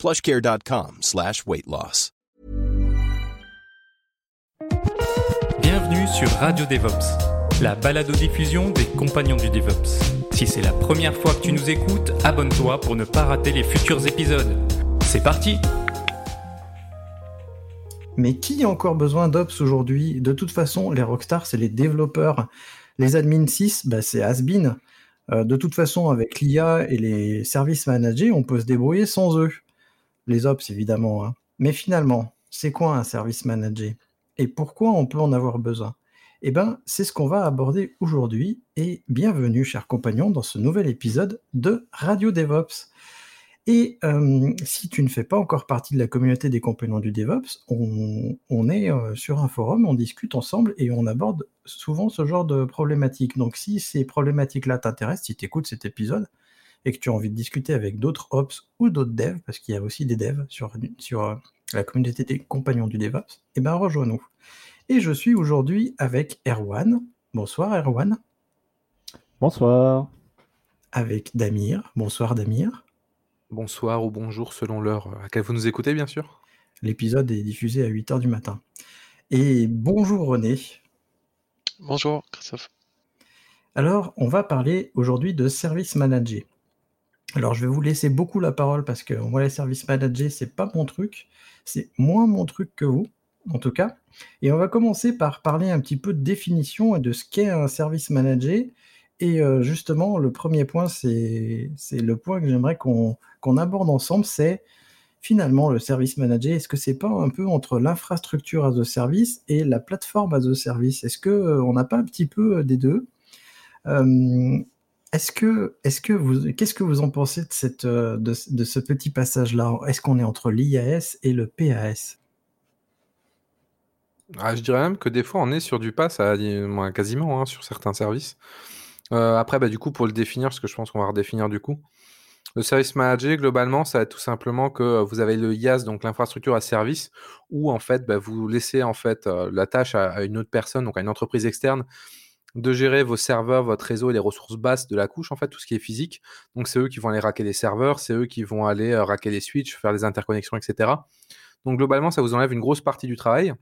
plushcare.com slash weight loss. Bienvenue sur Radio DevOps, la balado-diffusion des compagnons du DevOps. Si c'est la première fois que tu nous écoutes, abonne-toi pour ne pas rater les futurs épisodes. C'est parti Mais qui a encore besoin d'Ops aujourd'hui? De toute façon, les rockstars, c'est les développeurs. Les admin 6, bah, c'est Asbin. Euh, de toute façon, avec l'IA et les services managés, on peut se débrouiller sans eux. Les Ops, évidemment. hein. Mais finalement, c'est quoi un service managé? Et pourquoi on peut en avoir besoin? Eh bien, c'est ce qu'on va aborder aujourd'hui. Et bienvenue, chers compagnons, dans ce nouvel épisode de Radio DevOps. Et euh, si tu ne fais pas encore partie de la communauté des compagnons du DevOps, on, on est euh, sur un forum, on discute ensemble et on aborde souvent ce genre de problématiques. Donc si ces problématiques-là t'intéressent, si tu écoutes cet épisode et que tu as envie de discuter avec d'autres Ops ou d'autres devs, parce qu'il y a aussi des devs sur, sur euh, la communauté des compagnons du DevOps, eh ben rejoins-nous. Et je suis aujourd'hui avec Erwan. Bonsoir Erwan. Bonsoir. Avec Damir. Bonsoir Damir. Bonsoir ou bonjour selon l'heure à laquelle vous nous écoutez, bien sûr. L'épisode est diffusé à 8h du matin. Et bonjour René. Bonjour Christophe. Alors, on va parler aujourd'hui de service manager. Alors, je vais vous laisser beaucoup la parole parce que moi, les services managers, c'est pas mon truc. C'est moins mon truc que vous, en tout cas. Et on va commencer par parler un petit peu de définition et de ce qu'est un service manager. Et euh, justement, le premier point, c'est le point que j'aimerais qu'on qu'on aborde ensemble, c'est finalement le service manager. Est-ce que c'est pas un peu entre l'infrastructure as a service et la plateforme as a service? Est-ce que euh, on n'a pas un petit peu euh, des deux? Euh, Est-ce que, vous, qu'est-ce que vous en pensez de euh, ce- petit passage-là? Est-ce qu'on est entre l'IAS et le PAS Ah, je dirais même que des fois, on est sur du pass, à, quasiment, hein, sur certains services. Euh, après, bah, du coup, pour le définir, parce que je pense qu'on va redéfinir du coup. Le service manager, globalement, ça va être tout simplement que euh, vous avez le IaaS, donc l'infrastructure à service, où en fait, bah, vous laissez en fait la tâche à une autre personne, donc à une entreprise externe, de gérer vos serveurs, votre réseau et les ressources basses de la couche, en fait, tout ce qui est physique. Donc, c'est eux qui vont aller racker les serveurs, c'est eux qui vont aller euh, racker les switches, faire les interconnexions, etc. Donc, globalement, ça vous enlève une grosse partie du travail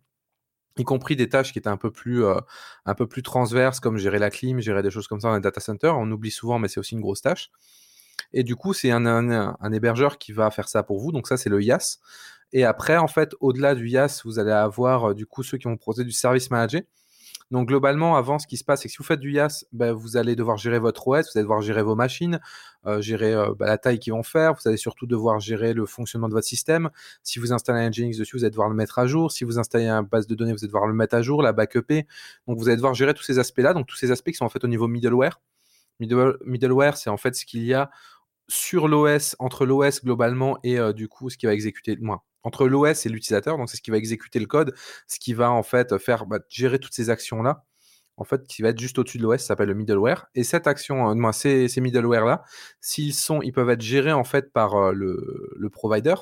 y compris des tâches qui étaient un peu plus, euh, un peu plus transverses, comme gérer la clim, gérer des choses comme ça dans les data centers. On oublie souvent, mais c'est aussi une grosse tâche. Et du coup, c'est un hébergeur qui va faire ça pour vous. Donc ça, c'est le IaaS. Et après, en fait, au-delà du IaaS, vous allez avoir euh, du coup ceux qui vont proposer du service manager. Donc globalement, avant, ce qui se passe, c'est que si vous faites du IaaS, ben, vous allez devoir gérer votre OS, vous allez devoir gérer vos machines, euh, gérer euh, bah, la taille qu'ils vont faire, vous allez surtout devoir gérer le fonctionnement de votre système. Si vous installez un Nginx dessus, vous allez devoir le mettre à jour. Si vous installez un base de données, vous allez devoir le mettre à jour, la backuper. Donc vous allez devoir gérer tous ces aspects-là, donc tous ces aspects qui sont en fait au niveau middleware. Middle- middleware, c'est en fait ce qu'il y a sur l'OS, entre l'OS globalement et euh, du coup ce qui va exécuter, moins, entre l'OS et l'utilisateur, donc c'est ce qui va exécuter le code, ce qui va en fait faire bah, gérer toutes ces actions-là, en fait, qui va être juste au-dessus de l'OS, ça s'appelle le middleware. Et cette action, euh, ces, ces middleware-là, s'ils sont, ils peuvent être gérés en fait par euh, le, le provider,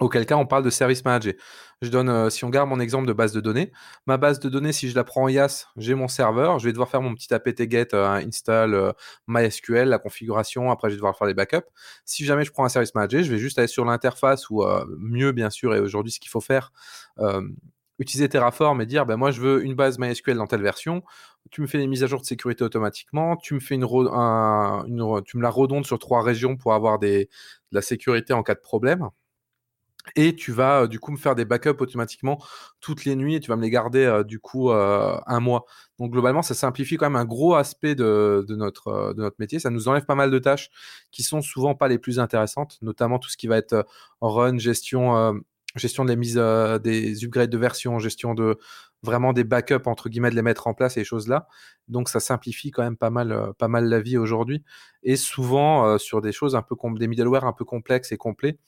auquel cas on parle de service manager. Je donne, euh, si on garde mon exemple de base de données, ma base de données, si je la prends en IaaS, j'ai mon serveur, je vais devoir faire mon petit apt-get euh, install euh, MySQL, la configuration, après je vais devoir faire les backups. Si jamais je prends un service manager, je vais juste aller sur l'interface ou mieux bien sûr, et aujourd'hui ce qu'il faut faire, utiliser Terraform et dire, ben, moi je veux une base MySQL dans telle version, tu me fais les mises à jour de sécurité automatiquement, tu me fais une- tu me la redondes sur trois régions pour avoir des, de la sécurité en cas de problème. Et tu vas du coup me faire des backups automatiquement toutes les nuits et tu vas me les garder du coup un mois. Donc globalement, ça simplifie quand même un gros aspect de, de notre, de métier. Ça nous enlève pas mal de tâches qui sont souvent pas les plus intéressantes, notamment tout ce qui va être run, gestion, gestion euh, des upgrades de version, gestion de vraiment des backups entre guillemets de les mettre en place et ces choses-là. Donc ça simplifie quand même pas mal, la vie aujourd'hui. Et souvent sur des choses un peu des middleware un peu complexes et complets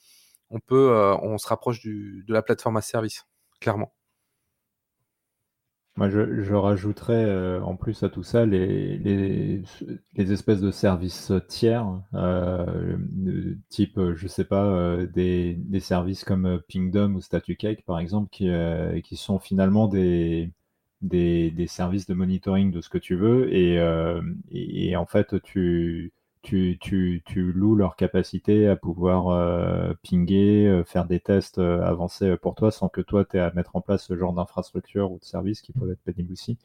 on peut, euh, on se rapproche du, de la plateforme à service, clairement. Moi, je, rajouterais euh, en plus à tout ça les, les, espèces de services tiers, euh, type, je sais pas, des, services comme Pingdom ou StatuCake par exemple, qui, qui sont finalement des, services de monitoring de ce que tu veux et en fait tu tu, tu, tu, loues leur capacité à pouvoir euh, pinguer, euh, faire des tests euh, avancés pour toi sans que toi tu aies à mettre en place ce genre d'infrastructure ou de service qui peuvent être pénibles aussi.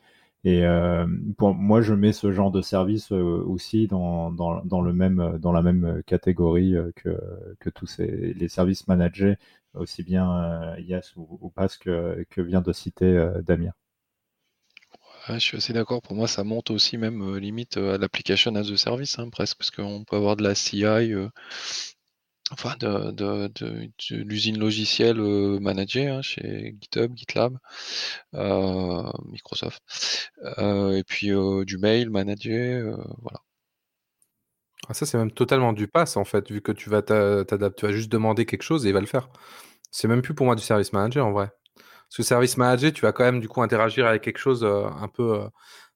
Et euh, moi, je mets ce genre de service euh, aussi dans, dans, dans, le même, dans la même catégorie que, que tous ces, les services managés, aussi bien IAS ou, ou PAS que, que vient de citer Damien je suis assez d'accord. Pour moi, ça monte aussi même euh, limite euh, à l'application as a service, hein, presque, parce qu'on peut avoir de la CI, euh, enfin de, l'usine logicielle managée hein, chez GitHub, GitLab, Microsoft, et puis du mail managé, voilà. Ah, ça, c'est même totalement du pass en fait, vu que tu vas t'adapter, tu vas juste demander quelque chose et il va le faire. C'est même plus pour moi du service manager en vrai. Que service manager, tu vas quand même du coup interagir avec quelque chose euh, un peu. Euh,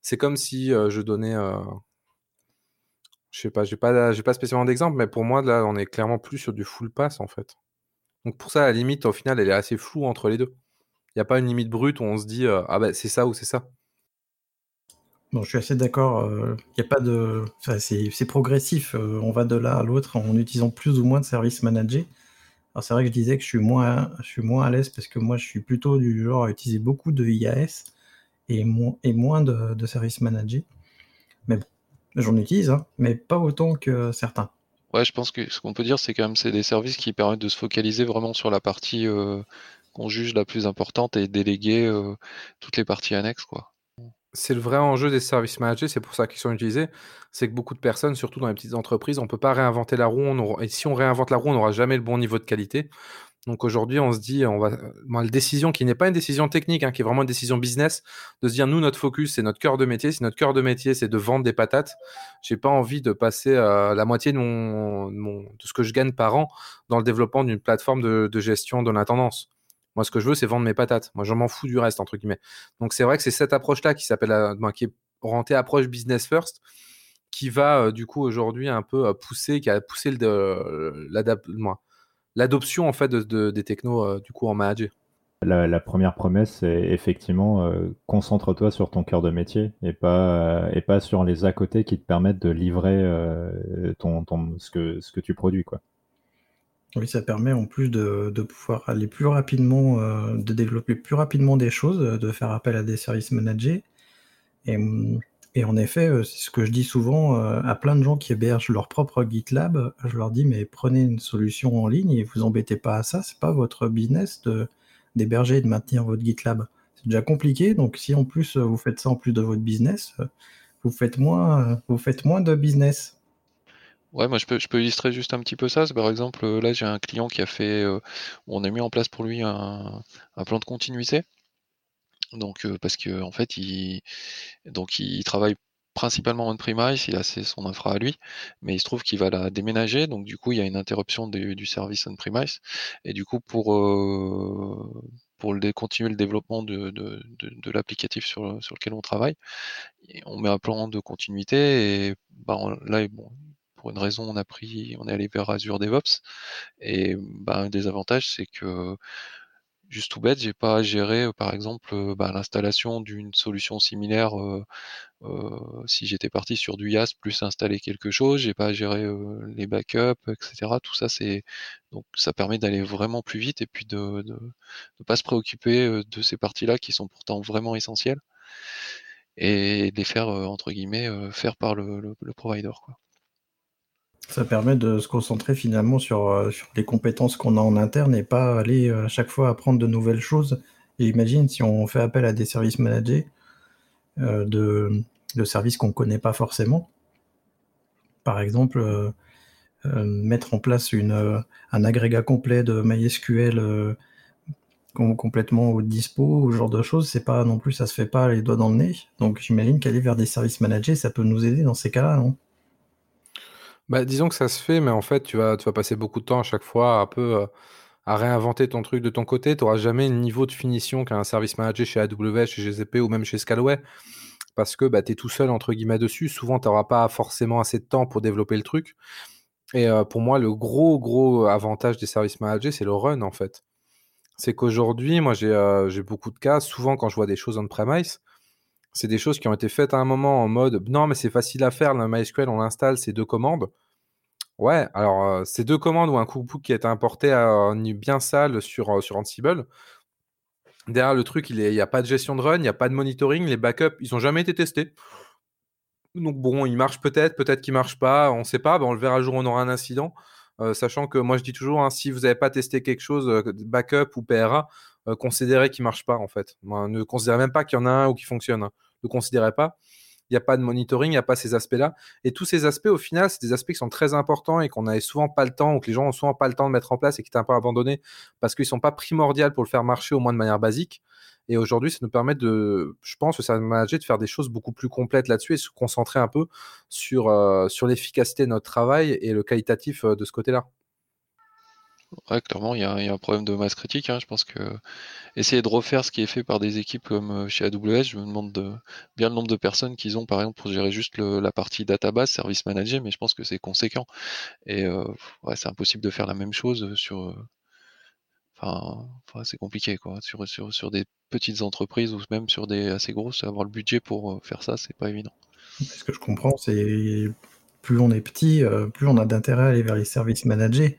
c'est comme si euh, je donnais. je sais pas, j'ai pas, pas spécialement d'exemple, mais pour moi là, on est clairement plus sur du full pass en fait. Donc pour ça, la limite, au final, elle est assez floue entre les deux. Il n'y a pas une limite brute où on se dit ah ben c'est ça ou c'est ça. Bon, je suis assez d'accord. Il n'y a pas de. C'est progressif. on va de là à l'autre en utilisant plus ou moins de services managés. Alors c'est vrai que je disais que je suis moins, je suis moins à l'aise parce que moi je suis plutôt du genre à utiliser beaucoup de IAS et, moins, et moins de, de services managés. Mais bon, j'en utilise, hein, mais pas autant que certains. Ouais, je pense que ce qu'on peut dire, c'est quand même c'est des services qui permettent de se focaliser vraiment sur la partie euh, qu'on juge la plus importante et déléguer euh, toutes les parties annexes, quoi c'est le vrai enjeu des services managés, c'est pour ça qu'ils sont utilisés. C'est que beaucoup de personnes, surtout dans les petites entreprises, on ne peut pas réinventer la roue. Et si on réinvente la roue, on n'aura jamais le bon niveau de qualité. Donc aujourd'hui, on se dit, on va, la décision qui n'est pas une décision technique, hein, qui est vraiment une décision business, de se dire, nous, notre focus, c'est notre cœur de métier. Si notre cœur de métier, c'est de vendre des patates, j'ai pas envie de passer euh, la moitié de, ce que je gagne par an dans le développement d'une plateforme de, de gestion de l'intendance. Moi, ce que je veux, c'est vendre mes patates. Moi, je m'en fous du reste, entre guillemets. Donc, c'est vrai que c'est cette approche-là qui s'appelle, euh, qui est orientée approche business first, qui va, euh, du coup, aujourd'hui, un peu euh, pousser, qui a poussé l'adoption, en fait, de, des technos, du coup, en manager. La, première promesse, c'est effectivement concentre-toi sur ton cœur de métier et pas, et pas sur les à côté qui te permettent de livrer ton, ton, ce, que, ce que tu produis. Quoi. Oui, ça permet en plus de, pouvoir aller plus rapidement, euh, de développer plus rapidement des choses, de faire appel à des services managés. Et, en effet, euh, c'est ce que je dis souvent euh, à plein de gens qui hébergent leur propre GitLab. Je leur dis, mais prenez une solution en ligne et vous embêtez pas à ça. C'est pas votre business d'héberger et de maintenir votre GitLab. C'est déjà compliqué. Donc, si en plus vous faites ça en plus de votre business, vous faites moins de business. Ouais, moi je peux, je peux illustrer juste un petit peu ça. Par exemple, euh, là j'ai un client qui a fait, euh, on a mis en place pour lui un, plan de continuité. Donc euh, parce que en fait il, donc il travaille principalement on-premise, il a son infra à lui, mais il se trouve qu'il va la déménager, donc du coup il y a une interruption du, service on-premise, et du coup pour pour le, continuer le développement de, de, l'applicatif sur, sur lequel on travaille, on met un plan de continuité et bah, là bon, pour une raison, on a pris, on est allé vers Azure DevOps. Et bah, un des avantages, c'est que juste tout bête, j'ai pas à gérer, euh, par exemple, euh, bah, l'installation d'une solution similaire. Euh, si j'étais parti sur du YAS plus installer quelque chose, j'ai pas à gérer les backups, etc. Tout ça, c'est donc ça permet d'aller vraiment plus vite et puis de ne pas se préoccuper de ces parties-là qui sont pourtant vraiment essentielles et de les faire entre guillemets faire par le, le, le provider. Quoi. Ça permet de se concentrer finalement sur, euh, sur les compétences qu'on a en interne et pas aller euh, à chaque fois apprendre de nouvelles choses. Et imagine si on fait appel à des services managés euh, de, services qu'on ne connaît pas forcément. Par exemple, mettre en place un agrégat complet de MySQL complètement au dispo, ce genre de choses, c'est pas non plus, ça se fait pas les doigts dans le nez. Donc j'imagine qu'aller vers des services managés, ça peut nous aider dans ces cas-là, non? Bah, disons que ça se fait, mais en fait, tu vas, passer beaucoup de temps à chaque fois un peu. Euh, à réinventer ton truc de ton côté. Tu n'auras jamais le niveau de finition qu'un service manager chez AWS, chez GCP ou même chez Scalway. Parce que bah, tu es tout seul, entre guillemets, dessus. Souvent, tu n'auras pas forcément assez de temps pour développer le truc. Et euh, pour moi, le gros, gros avantage des services managers, c'est le run, en fait. C'est qu'aujourd'hui, moi, j'ai euh, beaucoup de cas. Souvent, quand je vois des choses on-premise, c'est des choses qui ont été faites à un moment en mode non, mais c'est facile à faire, le MySQL, on l'installe, c'est deux commandes. Ouais, alors euh, c'est deux commandes ou un cookbook qui a été importé à bien sale sur, sur Ansible. Derrière le truc, il n'y a pas de gestion de run, il n'y a pas de monitoring, les backups, ils n'ont jamais été testés. Donc bon, il marche peut-être, peut-être qu'il marche pas, on ne sait pas, on le verra jour, on aura un incident. Sachant que moi je dis toujours, hein, si vous n'avez pas testé quelque chose, backup ou PRA, considérez qu'il marche pas en fait. ne considérez même pas qu'il y en a un ou qui fonctionne. Hein. Ne considérez pas il n'y a pas de monitoring, il n'y a pas ces aspects-là. Et tous ces aspects, au final, c'est des aspects qui sont très importants et qu'on n'avait souvent pas le temps, ou que les gens ont souvent pas le temps de mettre en place et qui étaient un peu abandonnés parce qu'ils ne sont pas primordiaux pour le faire marcher au moins de manière basique. Et aujourd'hui, ça nous permet de, je pense, ça manager de faire des choses beaucoup plus complètes là-dessus et se concentrer un peu sur, euh, l'efficacité de notre travail et le qualitatif euh, de ce côté-là. Ouais, clairement, il y, a un problème de masse critique. Hein. Je pense que essayer de refaire ce qui est fait par des équipes comme euh, chez AWS, je me demande bien le nombre de personnes qu'ils ont, par exemple, pour gérer juste la partie database, service manager, mais je pense que c'est conséquent. Et euh, c'est impossible de faire la même chose sur. Euh, enfin, c'est compliqué, quoi. Sur, sur, sur des petites entreprises ou même sur des assez grosses, avoir le budget pour faire ça, c'est pas évident. Ce que je comprends, c'est plus on est petit, plus on a d'intérêt à aller vers les services managers.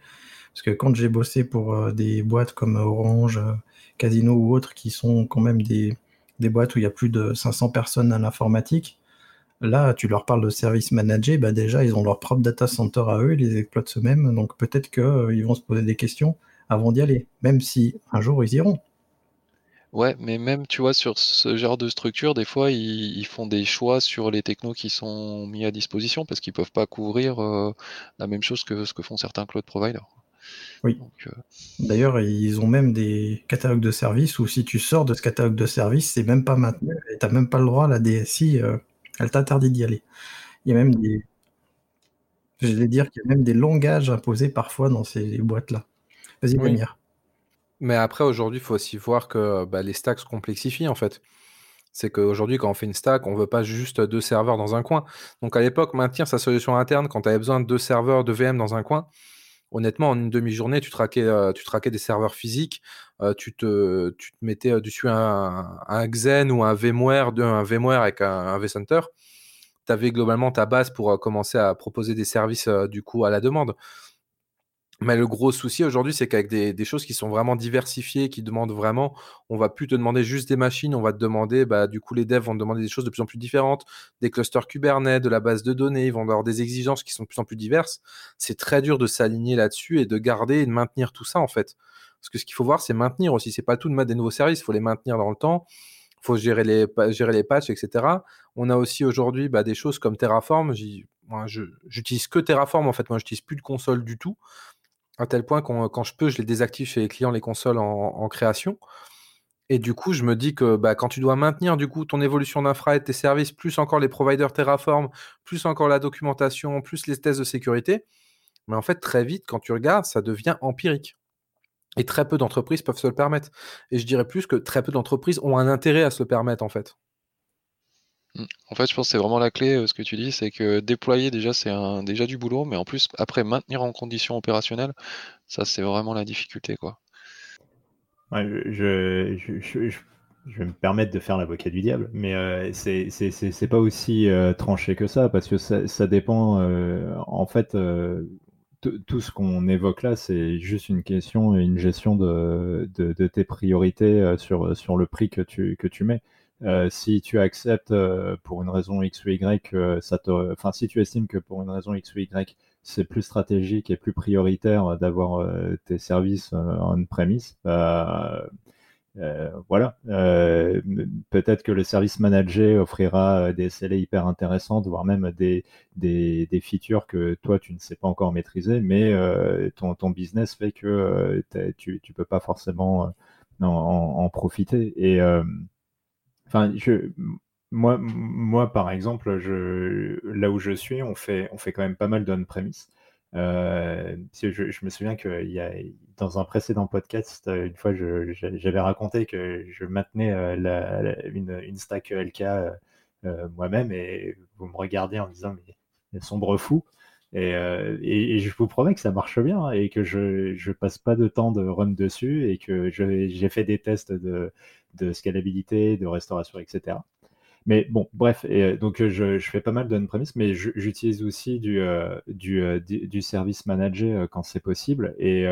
Parce que quand j'ai bossé pour euh, des boîtes comme Orange, euh, Casino ou autres, qui sont quand même des, boîtes où il y a plus de 500 personnes à l'informatique, là, tu leur parles de service manager, bah déjà, ils ont leur propre data center à eux, ils les exploitent eux-mêmes, donc peut-être qu'ils euh, vont se poser des questions avant d'y aller, même si un jour ils iront. Ouais, mais même, tu vois, sur ce genre de structure, des fois, ils, font des choix sur les technos qui sont mis à disposition parce qu'ils peuvent pas couvrir la même chose que ce que font certains cloud providers. Oui. Euh, D'ailleurs, ils ont même des catalogues de services où si tu sors de ce catalogue de services, c'est même pas maintenu et tu n'as même pas le droit, la DSI, euh, elle t'interdit d'y aller. Il y a même des. Je vais dire qu'il y a même des langages imposés parfois dans ces boîtes-là. Vas-y, oui. Mais après, aujourd'hui, il faut aussi voir que bah, les stacks se complexifient en fait. C'est qu'aujourd'hui, quand on fait une stack, on veut pas juste deux serveurs dans un coin. Donc à l'époque, maintenir sa solution interne quand tu avais besoin de deux serveurs de VM dans un coin, honnêtement, en une demi-journée, tu traquais, euh, des serveurs physiques, euh, tu, te, tu te mettais euh, dessus un, un, Xen ou un VMware, un VMware avec un, vCenter. Tu avais globalement ta base pour commencer à proposer des services du coup à la demande. Mais le gros souci aujourd'hui, c'est qu'avec des, choses qui sont vraiment diversifiées, qui demandent vraiment, on va plus te demander juste des machines, on va te demander, bah, du coup, les devs vont te demander des choses de plus en plus différentes, des clusters Kubernetes, de la base de données, ils vont avoir des exigences qui sont de plus en plus diverses. C'est très dur de s'aligner là-dessus et de garder et de maintenir tout ça, en fait. Parce que ce qu'il faut voir, c'est maintenir aussi. C'est pas tout de mettre des nouveaux services, il faut les maintenir dans le temps. Il faut gérer les, patchs, etc. On a aussi aujourd'hui bah, des choses comme Terraform. J'utilise que Terraform, en fait. Moi, j'utilise plus de console du tout à tel point que quand je peux, je les désactive chez les clients, les consoles en, création. Et du coup, je me dis que bah, quand tu dois maintenir du coup ton évolution d'infra et tes services, plus encore les providers Terraform, plus encore la documentation, plus les tests de sécurité, mais en fait, très vite, quand tu regardes, ça devient empirique. Et très peu d'entreprises peuvent se le permettre. Et je dirais plus que très peu d'entreprises ont un intérêt à se le permettre, en fait. Mmh. En fait, je pense que c'est vraiment la clé, euh, ce que tu dis, c'est que déployer déjà, c'est déjà du boulot, mais en plus, après, maintenir en condition opérationnelle, ça, c'est vraiment la difficulté, quoi. je, vais me permettre de faire l'avocat du diable, mais euh, c'est pas aussi euh, tranché que ça, parce que ça, dépend, en fait, tout ce qu'on évoque là, c'est juste une question et une gestion de, tes priorités sur, le prix que tu mets. Euh, si tu acceptes euh, pour une raison X ou Y, euh, enfin, si tu estimes que pour une raison X ou Y, c'est plus stratégique et plus prioritaire d'avoir tes services en premise, voilà. Peut-être que le service manager offrira des SLA hyper intéressantes, voire même des, des, des, features que toi tu ne sais pas encore maîtriser, mais ton, ton, business fait que tu ne peux pas forcément en, en, profiter. Et Enfin, moi, moi, par exemple, là où je suis, on fait, on fait quand même pas mal d'on-premise. Euh, je, me souviens que y a, dans un précédent podcast, une fois, j'avais raconté que je maintenais la, une, une, stack LK moi-même et vous me regardez en me disant mais sombre fou. Euh, et, et, je vous promets que ça marche bien et que je ne passe pas de temps de run dessus et que j'ai fait des tests de, de, scalabilité, de restauration, etc. Mais bon, bref, euh, donc je, je, fais pas mal d'on-premise, mais j'utilise aussi du, euh, du, service manager quand c'est possible. Et,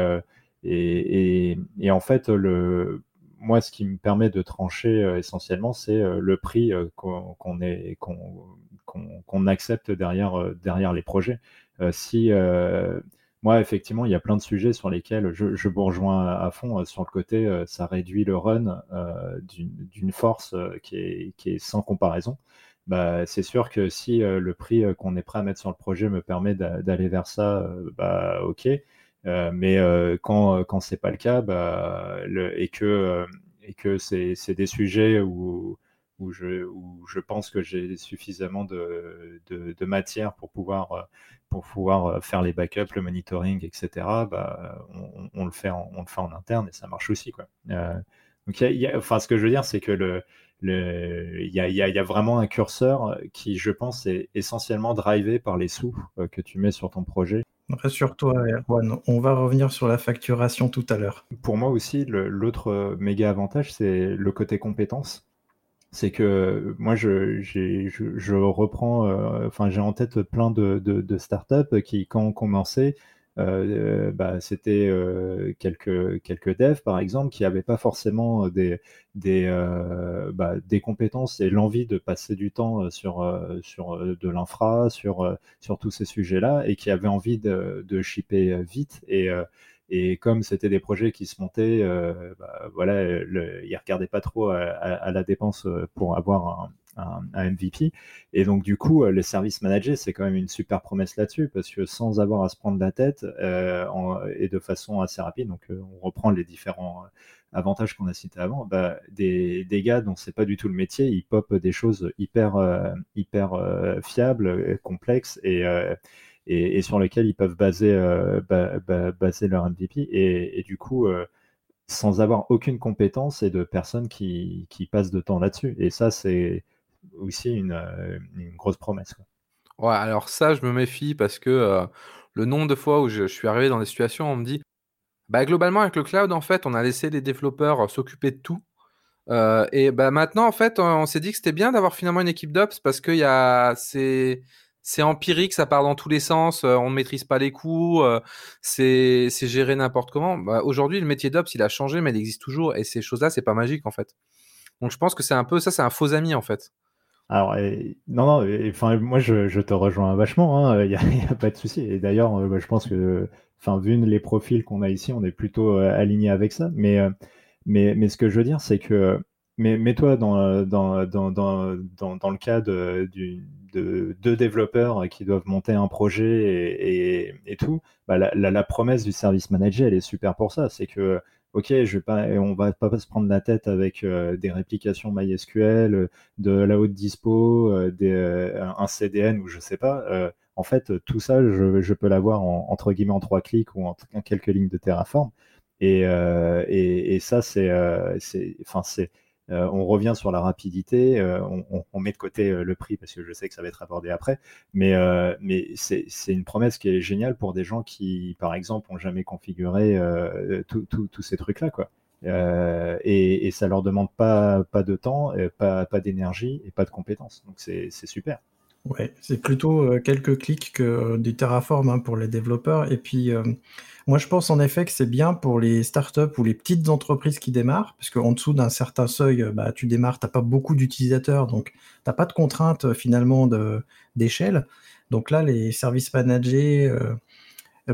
et, et, en fait, le, moi, ce qui me permet de trancher essentiellement, c'est le prix qu'on accepte derrière, derrière les projets. Euh, si euh, moi, effectivement, il y a plein de sujets sur lesquels je, je à, fond. Euh, sur le côté, ça réduit le run d'une force qui est, sans comparaison. Bah, c'est sûr que si le prix qu'on est prêt à mettre sur le projet me permet d'aller vers ça, bah, ok. mais quand, quand c'est pas le cas, bah, et que c'est des sujets où où je, où je pense que j'ai suffisamment de, de, matière pour pouvoir, euh, pour pouvoir euh, faire les backups, le monitoring, etc., bah, on, le fait en, on le fait en interne et ça marche aussi. Quoi. Euh, donc, y a, enfin, ce que je veux dire, c'est que le, il y, a, y, a, vraiment un curseur qui, je pense, est essentiellement drivé par les sous que tu mets sur ton projet. Rassure-toi, Erwan, on va revenir sur la facturation tout à l'heure. Pour moi aussi, l'autre méga avantage, c'est le côté compétence c'est que moi je, reprends, euh, enfin j'ai en tête plein de, startups qui quand on commençait, euh, bah, c'était euh, quelques, devs par exemple qui n'avaient pas forcément bah, des compétences et l'envie de passer du temps sur, sur de l'infra, sur, sur tous ces sujets-là et qui avaient envie de, de shipper vite. Et et comme c'était des projets qui se montaient, euh, bah, voilà, le, ils regardaient pas trop à, la dépense euh, pour avoir un, MVP. Et donc, du coup, euh, les services managés, c'est quand même une super promesse là-dessus, parce que sans avoir à se prendre la tête et de façon assez rapide, donc on reprend les différents avantages qu'on a cités avant, bah, des, des, gars dont c'est pas du tout le métier, ils popent des choses hyper, hyper fiables, complexes et et, sur lesquels ils peuvent baser, euh, leur MVP. Et, du coup, euh, sans avoir aucune compétence et de personnes qui, qui passent de temps là-dessus. Et ça, c'est aussi une, euh, grosse promesse. Ouais, alors ça, je me méfie parce que le nombre de fois où je, suis arrivé dans des situations, on me dit, bah, globalement, avec le cloud, en fait, on a laissé les développeurs s'occuper de tout. et bah, maintenant, en fait, on, s'est dit que c'était bien d'avoir finalement une équipe d'ops parce que y a, c'est, c'est empirique, ça part dans tous les sens, euh, on ne maîtrise pas les coûts, euh, c'est géré n'importe comment. Bah, aujourd'hui, le métier d'Ops, il a changé, mais il existe toujours, et ces choses-là, c'est pas magique en fait. Donc je pense que c'est un peu ça, c'est un faux ami en fait. Alors, non, non, enfin, moi je, te rejoins vachement, il n'y a, pas de souci. Et d'ailleurs, euh, je pense que, vu les profils qu'on a ici, on est plutôt aligné avec ça. Mais, mais, mais ce que je veux dire, c'est que, mais mets-toi dans, le cas de deux développeurs qui doivent monter un projet et, tout, bah, la, promesse du service manager, elle est super pour ça. C'est que, ok, je vais on va pas se prendre la tête avec euh, des réplications MySQL, de la haute dispo, euh, euh, un CDN ou je sais pas. en fait, tout ça, je, peux l'avoir entre guillemets en trois clics ou en, quelques lignes de Terraform. Et, ça, c'est euh, on revient sur la rapidité, euh, on, met de côté euh, le prix parce que je sais que ça va être abordé après, mais, c'est une promesse qui est géniale pour des gens qui, par exemple, ont jamais configuré tous ces trucs-là, quoi. et, et, ça leur demande pas, pas de temps, pas, pas d'énergie et pas de compétences. Donc c'est super. Ouais, c'est plutôt quelques clics que du Terraform hein, pour les développeurs. Et puis, moi, je pense en effet que c'est bien pour les startups ou les petites entreprises qui démarrent, parce qu'en dessous d'un certain seuil, bah, tu démarres, tu n'as pas beaucoup d'utilisateurs, donc tu n'as pas de contraintes finalement d'échelle. Donc là, les services managés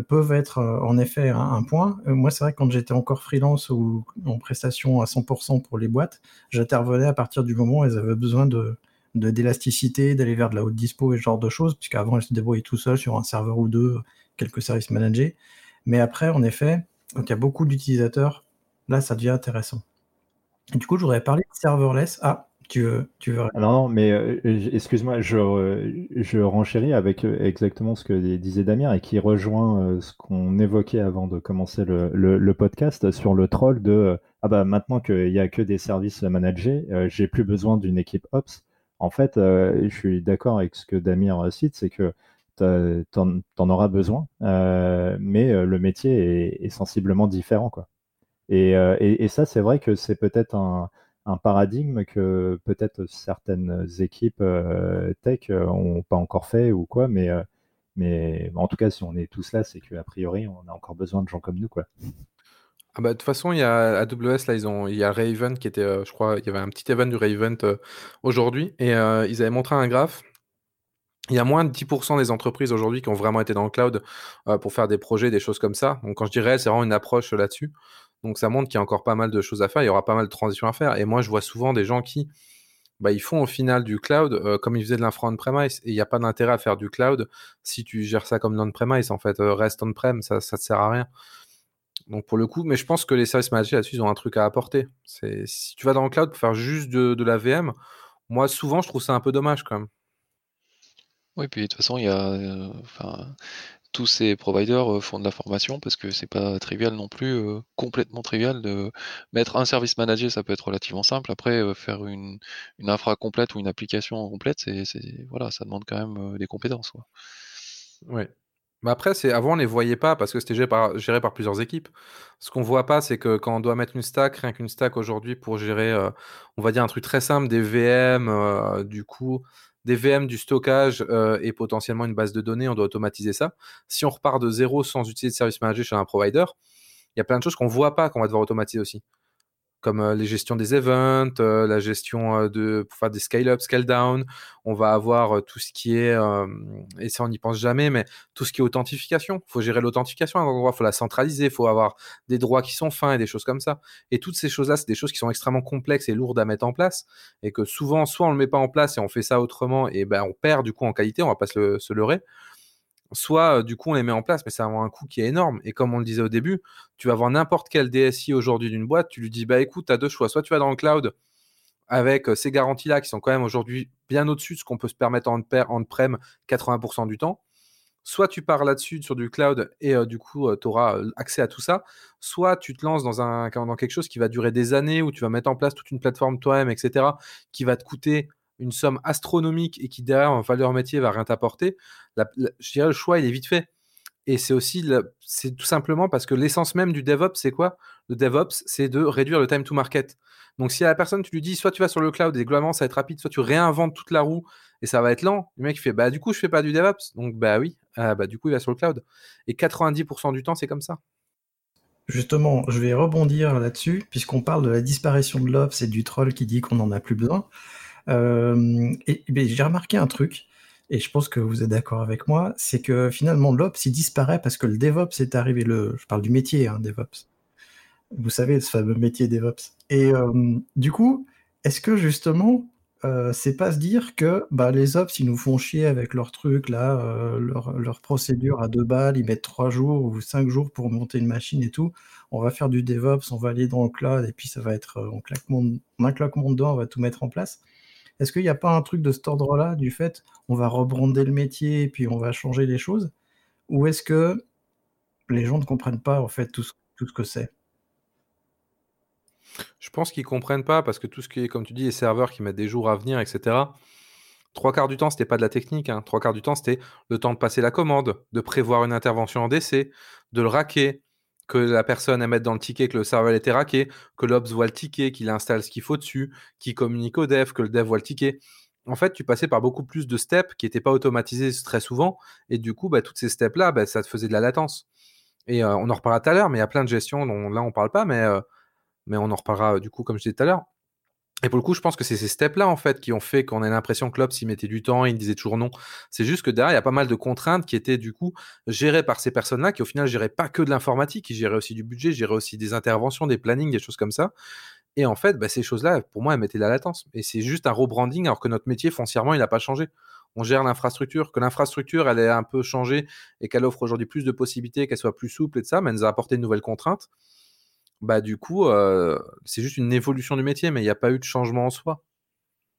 peuvent être en effet un, point. moi, c'est vrai que quand j'étais encore freelance ou en prestation à 100% pour les boîtes, j'intervenais à partir du moment où elles avaient besoin de d'élasticité, d'aller vers de la haute dispo et ce genre de choses, puisqu'avant, elles se débrouillaient tout seules sur un serveur ou deux, quelques services managés. Mais après, en effet, quand il y a beaucoup d'utilisateurs, là, ça devient intéressant. du coup, je voudrais parler de serverless. Ah, Tu veux, tu veux... Ah non, non, mais euh, excuse-moi, je, je renchéris avec euh, exactement ce que disait Damien et qui rejoint euh, ce qu'on évoquait avant de commencer le, le, podcast sur le troll de ah bah maintenant qu'il n'y a que des services managés, j'ai plus besoin d'une équipe Ops. En fait, je suis d'accord avec ce que Damien cite, c'est que tu en, auras besoin, mais le métier est, sensiblement différent. Et, ça, c'est vrai que c'est peut-être un paradigme que peut-être certaines équipes euh, tech n'ont pas encore fait ou quoi, mais, euh, mais en tout cas, si on est tous là, c'est qu'a priori, on a encore besoin de gens comme nous, quoi. Ah bah, de toute façon, il y a AWS, là, ils ont, il y a Raven qui était, euh, je crois, il y avait un petit event du Raven aujourd'hui, et ils avaient montré un graphe. Il y a moins de 10% des entreprises aujourd'hui qui ont vraiment été dans le cloud pour faire des projets, des choses comme ça. Donc, quand je dirais, c'est vraiment une approche là-dessus. Donc ça montre qu'il y a encore pas mal de choses à faire, il y aura pas mal de transitions à faire. Et moi, je vois souvent des gens qui, bah, ils font au final du cloud euh, comme ils faisaient de l'infra on-premise. Et il n'y a pas d'intérêt à faire du cloud si tu gères ça comme l'on-premise. En fait, euh, reste on-prem, ça ne sert à rien. Donc pour le coup, mais je pense que les services managers là-dessus, ils ont un truc à apporter. C'est si tu vas dans le cloud pour faire juste de, la VM, moi souvent je trouve ça un peu dommage quand même. Oui, puis de toute façon, il y a, euh, tous ces providers font de la formation parce que c'est pas trivial non plus, complètement trivial de mettre un service manager, ça peut être relativement simple. Après, faire une, une infra complète ou une application complète, c'est, voilà, ça demande quand même des compétences. Quoi. Ouais. Mais après, c'est avant on les voyait pas parce que c'était géré par, plusieurs équipes. Ce qu'on voit pas, c'est que quand on doit mettre une stack, rien qu'une stack aujourd'hui pour gérer, on va dire un truc très simple, des VM, du coup, des VM, du stockage euh, et potentiellement une base de données, on doit automatiser ça. Si on repart de zéro sans utiliser de service manager chez un provider, il y a plein de choses qu'on ne voit pas qu'on va devoir automatiser aussi comme les gestions des events, la gestion de pour faire des scale-up, scale-down. On va avoir tout ce qui est, et ça on n'y pense jamais, mais tout ce qui est authentification. Il faut gérer l'authentification à un endroit, il faut la centraliser, il faut avoir des droits qui sont fins et des choses comme ça. Et toutes ces choses-là, c'est des choses qui sont extrêmement complexes et lourdes à mettre en place, et que souvent, soit on le met pas en place et on fait ça autrement, et ben on perd du coup en qualité, on va pas se leurrer soit du coup on les met en place, mais ça a un coût qui est énorme. Et comme on le disait au début, tu vas voir n'importe quel DSI aujourd'hui d'une boîte, tu lui dis bah écoute, tu as deux choix. Soit tu vas dans le cloud avec ces garanties-là qui sont quand même aujourd'hui bien au-dessus de ce qu'on peut se permettre en on-prem 80% du temps. Soit tu pars là-dessus sur du cloud et du coup tu auras accès à tout ça. Soit tu te lances dans, dans quelque chose qui va durer des années où tu vas mettre en place toute une plateforme toi-même, etc., qui va te coûter une somme astronomique et qui derrière en valeur métier va rien t'apporter, je dirais le choix il est vite fait. Et c'est aussi, c'est tout simplement parce que l'essence même du DevOps, c'est quoi? Le DevOps, c'est de réduire le time to market. Donc si à la personne, tu lui dis, soit tu vas sur le cloud et globalement ça va être rapide, soit tu réinventes toute la roue et ça va être lent, le mec il fait, bah du coup je fais pas du DevOps. Donc bah oui, ah, bah du coup il va sur le cloud. Et 90% du temps, c'est comme ça. Justement, je vais rebondir là-dessus, puisqu'on parle de la disparition de l'Ops et du troll qui dit qu'on n'en a plus besoin. Euh, j'ai remarqué un truc, et je pense que vous êtes d'accord avec moi, c'est que finalement l'Ops il disparaît parce que le DevOps est arrivé. Je parle du métier hein, DevOps. Vous savez, ce fameux métier DevOps. Et euh, du coup, est-ce que justement, euh, c'est pas se dire que bah, les Ops, ils nous font chier avec leur truc, là, euh, leur, procédure à deux balles, ils mettent trois jours ou cinq jours pour monter une machine et tout. On va faire du DevOps, on va aller dans le cloud et puis ça va être, on claque un claquement dedans, on va tout mettre en place. Est-ce qu'il n'y a pas un truc de cet ordre-là, du fait, on va rebrander le métier et puis on va changer les choses? Ou est-ce que les gens ne comprennent pas, en fait, tout ce, que c'est? Je pense qu'ils ne comprennent pas parce que tout ce qui est, comme tu dis, les serveurs qui mettent des jours à venir, etc. Trois quarts du temps, c'était pas de la technique. Hein. Trois quarts du temps, c'était le temps de passer la commande, de prévoir une intervention en décès, de le raquer, que la personne mette dans le ticket que le serveur été raqué, que l'Ops voit le ticket, qu'il installe ce qu'il faut dessus, qu'il communique au dev, que le dev voit le ticket. En fait, tu passais par beaucoup plus de steps qui n'étaient pas automatisés très souvent. Et du coup, bah, toutes ces steps-là, bah, ça te faisait de la latence. Et euh, on en reparlera tout à l'heure, mais il y a plein de gestions dont là, on ne parle pas, mais, euh, mais on en reparlera euh, du coup, comme je disais tout à l'heure. Et pour le coup, je pense que c'est ces steps-là, en fait, qui ont fait qu'on ait l'impression que l'Ops, il mettait du temps, il disait toujours non. C'est juste que derrière, il y a pas mal de contraintes qui étaient, du coup, gérées par ces personnes-là, qui au final géraient pas que de l'informatique, ils géraient aussi du budget, géraient aussi des interventions, des plannings, des choses comme ça. Et en fait, bah, ces choses-là, pour moi, elles mettaient la latence. Et c'est juste un rebranding, alors que notre métier, foncièrement, il n'a pas changé. On gère l'infrastructure, que l'infrastructure, elle ait un peu changé et qu'elle offre aujourd'hui plus de possibilités, qu'elle soit plus souple et de ça, mais elle nous a apporté de nouvelles contraintes bah du coup, c'est juste une évolution du métier, mais il n'y a pas eu de changement en soi.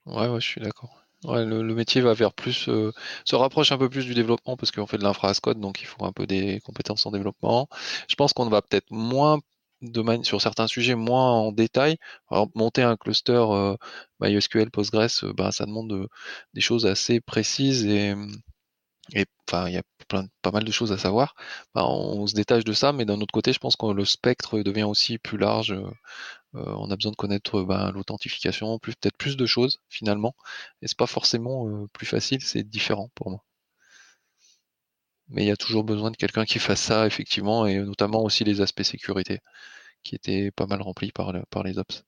Ouais, ouais, je suis d'accord. Ouais, le, métier va vers plus, se rapproche un peu plus du développement parce qu'on fait de l'infra code, donc il faut un peu des compétences en développement. Je pense qu'on va peut-être moins de sur certains sujets moins en détail. Monter un cluster MySQL, Postgres, ben, ça demande des choses assez précises et, et enfin, il y a plein, pas mal de choses à savoir. Ben, on, se détache de ça, mais d'un autre côté, je pense que le spectre devient aussi plus large. Euh, on a besoin de connaître ben, l'authentification, peut-être plus de choses finalement. Et c'est pas forcément euh, plus facile, c'est différent pour moi. Mais il y a toujours besoin de quelqu'un qui fasse ça, effectivement, et notamment aussi les aspects sécurité, qui étaient pas mal remplis par, par les ops.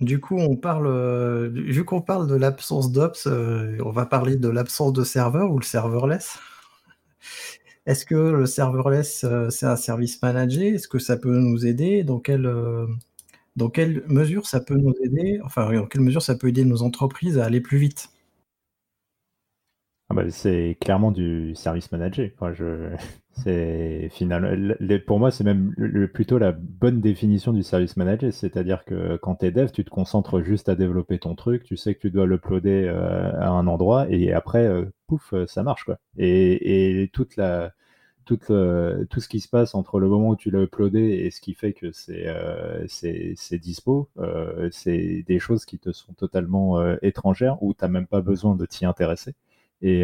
Du coup, on parle, euh, vu qu'on parle de l'absence d'ops, on va parler de l'absence de serveur ou le serverless? Est-ce que le serverless, c'est un service managé? Est-ce que ça peut nous aider? Dans quelle, mesure ça peut nous aider, enfin, dans quelle mesure ça peut aider nos entreprises à aller plus vite? Ah bah, c'est clairement du service manager. je, c'est final, pour moi, c'est même plutôt la bonne définition du service manager. C'est-à-dire que quand tu es dev, tu te concentres juste à développer ton truc, tu sais que tu dois l'uploader euh, à un endroit et après, euh, pouf, ça marche. Quoi. Et, et toute la, tout, tout ce qui se passe entre le moment où tu l'as uploadé et ce qui fait que c'est euh, c'est dispo, euh, c'est des choses qui te sont totalement euh, étrangères où tu n'as même pas besoin de t'y intéresser. Et,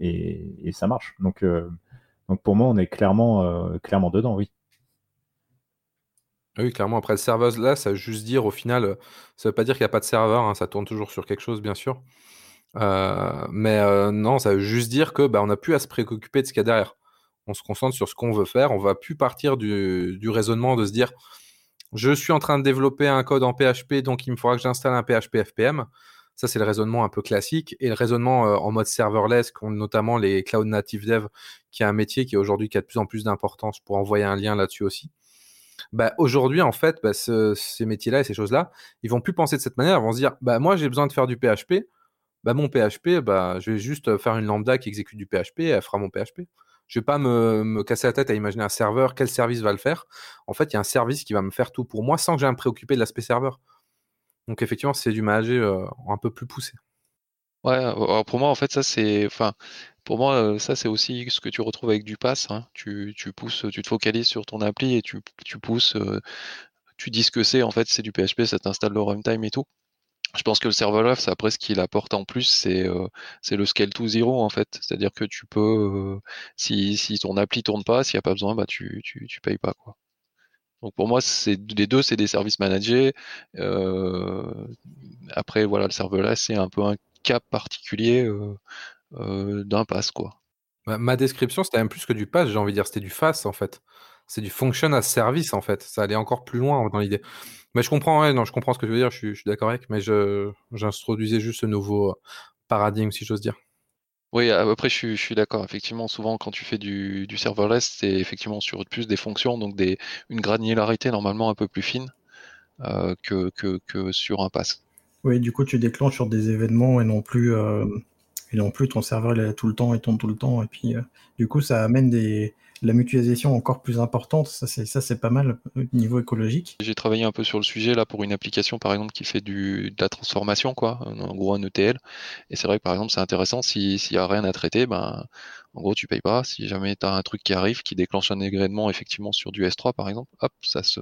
et, et, ça marche. Donc, donc pour moi, on est clairement, clairement dedans, oui. Oui, clairement. Après, le serveur, là, ça veut juste dire, au final, ça veut pas dire qu'il n'y a pas de serveur, hein, ça tourne toujours sur quelque chose, bien sûr. mais non, ça veut juste dire que bah, n'a plus à se préoccuper de ce qu'il y a derrière on se concentre sur ce qu'on veut faire. On va plus partir du, raisonnement de se dire je suis en train de développer un code en PHP, donc il me faudra que j'installe un PHP FPM. Ça, c'est le raisonnement un peu classique. Et le raisonnement euh, en mode serverless, qu'ont notamment les cloud native dev, qui est un métier qui aujourd'hui a de plus en plus d'importance pour envoyer un lien là-dessus aussi. Bah, aujourd'hui, en fait, bah, ces métiers-là et ces choses-là, ils vont plus penser de cette manière. Ils vont se dire bah, moi, j'ai besoin de faire du PHP. Bah, mon PHP, bah, je vais juste faire une lambda qui exécute du PHP et elle fera mon PHP. Je vais pas me, casser la tête à imaginer un serveur, quel service va le faire. En fait, il y a un service qui va me faire tout pour moi sans que j'ai à me préoccuper de l'aspect serveur. Donc effectivement, c'est du manager euh, un peu plus poussé. Ouais, alors pour moi, en fait, ça c'est, enfin, pour moi, euh, ça c'est aussi ce que tu retrouves avec du pass. Hein. Tu, pousses, tu te focalises sur ton appli et tu, pousses, euh, tu dis ce que c'est. En fait, c'est du PHP, ça t'installe le runtime et tout. Je pense que le serverless, après, ce qu'il apporte en plus, c'est euh, le scale to zero, en fait. C'est-à-dire que tu peux, euh, si, si ton appli tourne pas, s'il n'y a pas besoin, bah, tu, tu, tu payes pas, quoi. Donc pour moi, c'est les deux, c'est des services managés. Euh, après, voilà, le serverless, c'est un peu un cas particulier d'un pass, quoi. Ma, description, c'était même plus que du pass, j'ai envie de dire, c'était du FAS, en fait. C'est du function as service, en fait. Ça allait encore plus loin dans l'idée. Mais je comprends, non, je comprends ce que tu veux dire, je suis, d'accord avec, mais j'introduisais juste ce nouveau euh, paradigme, si j'ose dire. Oui, après, je suis, d'accord. Effectivement, souvent, quand tu fais du, serverless, c'est effectivement sur plus des fonctions, donc des, une granularité normalement un peu plus fine euh, que, sur un pass. Oui, du coup, tu déclenches sur des événements et non plus, euh, et non plus ton serveur est tout le temps et tourne tout le temps. Et puis, du coup, ça amène des, la mutualisation encore plus importante. Ça, c'est, ça, c'est pas mal au niveau écologique. J'ai travaillé un peu sur le sujet là pour une application par exemple qui fait du, de la transformation, quoi, en gros un ETL. Et c'est vrai que par exemple c'est intéressant s'il n'y a rien à traiter, ben en gros tu payes pas. Si jamais tu as un truc qui arrive qui déclenche un dégradement effectivement sur du S3 par exemple, hop, ça se,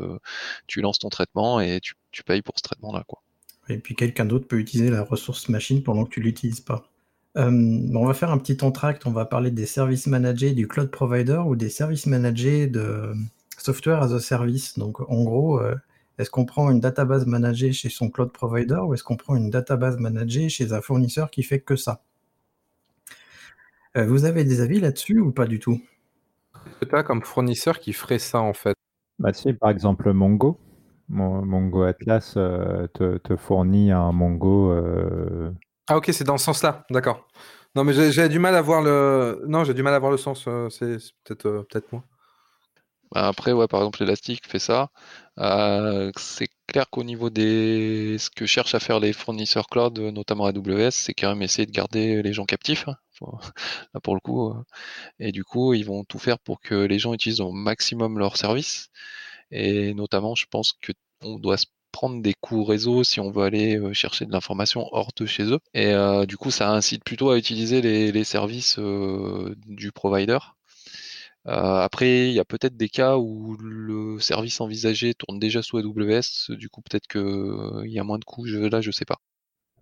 tu lances ton traitement et tu, tu payes pour ce traitement là, quoi. Et puis quelqu'un d'autre peut utiliser la ressource machine pendant que tu l'utilises pas. Euh, on va faire un petit entracte, on va parler des services managés du cloud provider ou des services managés de software as a service. Donc en gros, euh, est-ce qu'on prend une database managée chez son cloud provider ou est-ce qu'on prend une database managée chez un fournisseur qui fait que ça? Euh, Vous avez des avis là-dessus ou pas du tout? C'est pas comme fournisseur qui ferait ça en fait? Bah si, par exemple Mongo. Mongo Atlas te, te, fournit un Mongo ah ok, c'est dans ce sens-là, d'accord. Non mais j'ai du mal à voir le. Non, j'ai du mal à voir le sens. Euh, c'est peut-être euh, peut-être moi. Bah, après, ouais, par exemple, Elastic fait ça. Euh, c'est clair qu'au niveau des ce que cherchent à faire les fournisseurs cloud, notamment AWS, c'est quand même essayer de garder les gens captifs. Là pour le coup, et du coup, ils vont tout faire pour que les gens utilisent au maximum leur service. Et notamment, je pense que on doit se prendre des coûts réseau si on veut aller euh, chercher de l'information hors de chez eux. Et du coup, ça incite plutôt à utiliser les, services du provider. après, il y a peut-être des cas où le service envisagé tourne déjà sous AWS, du coup peut-être qu'il y a moins de coûts, là je sais pas.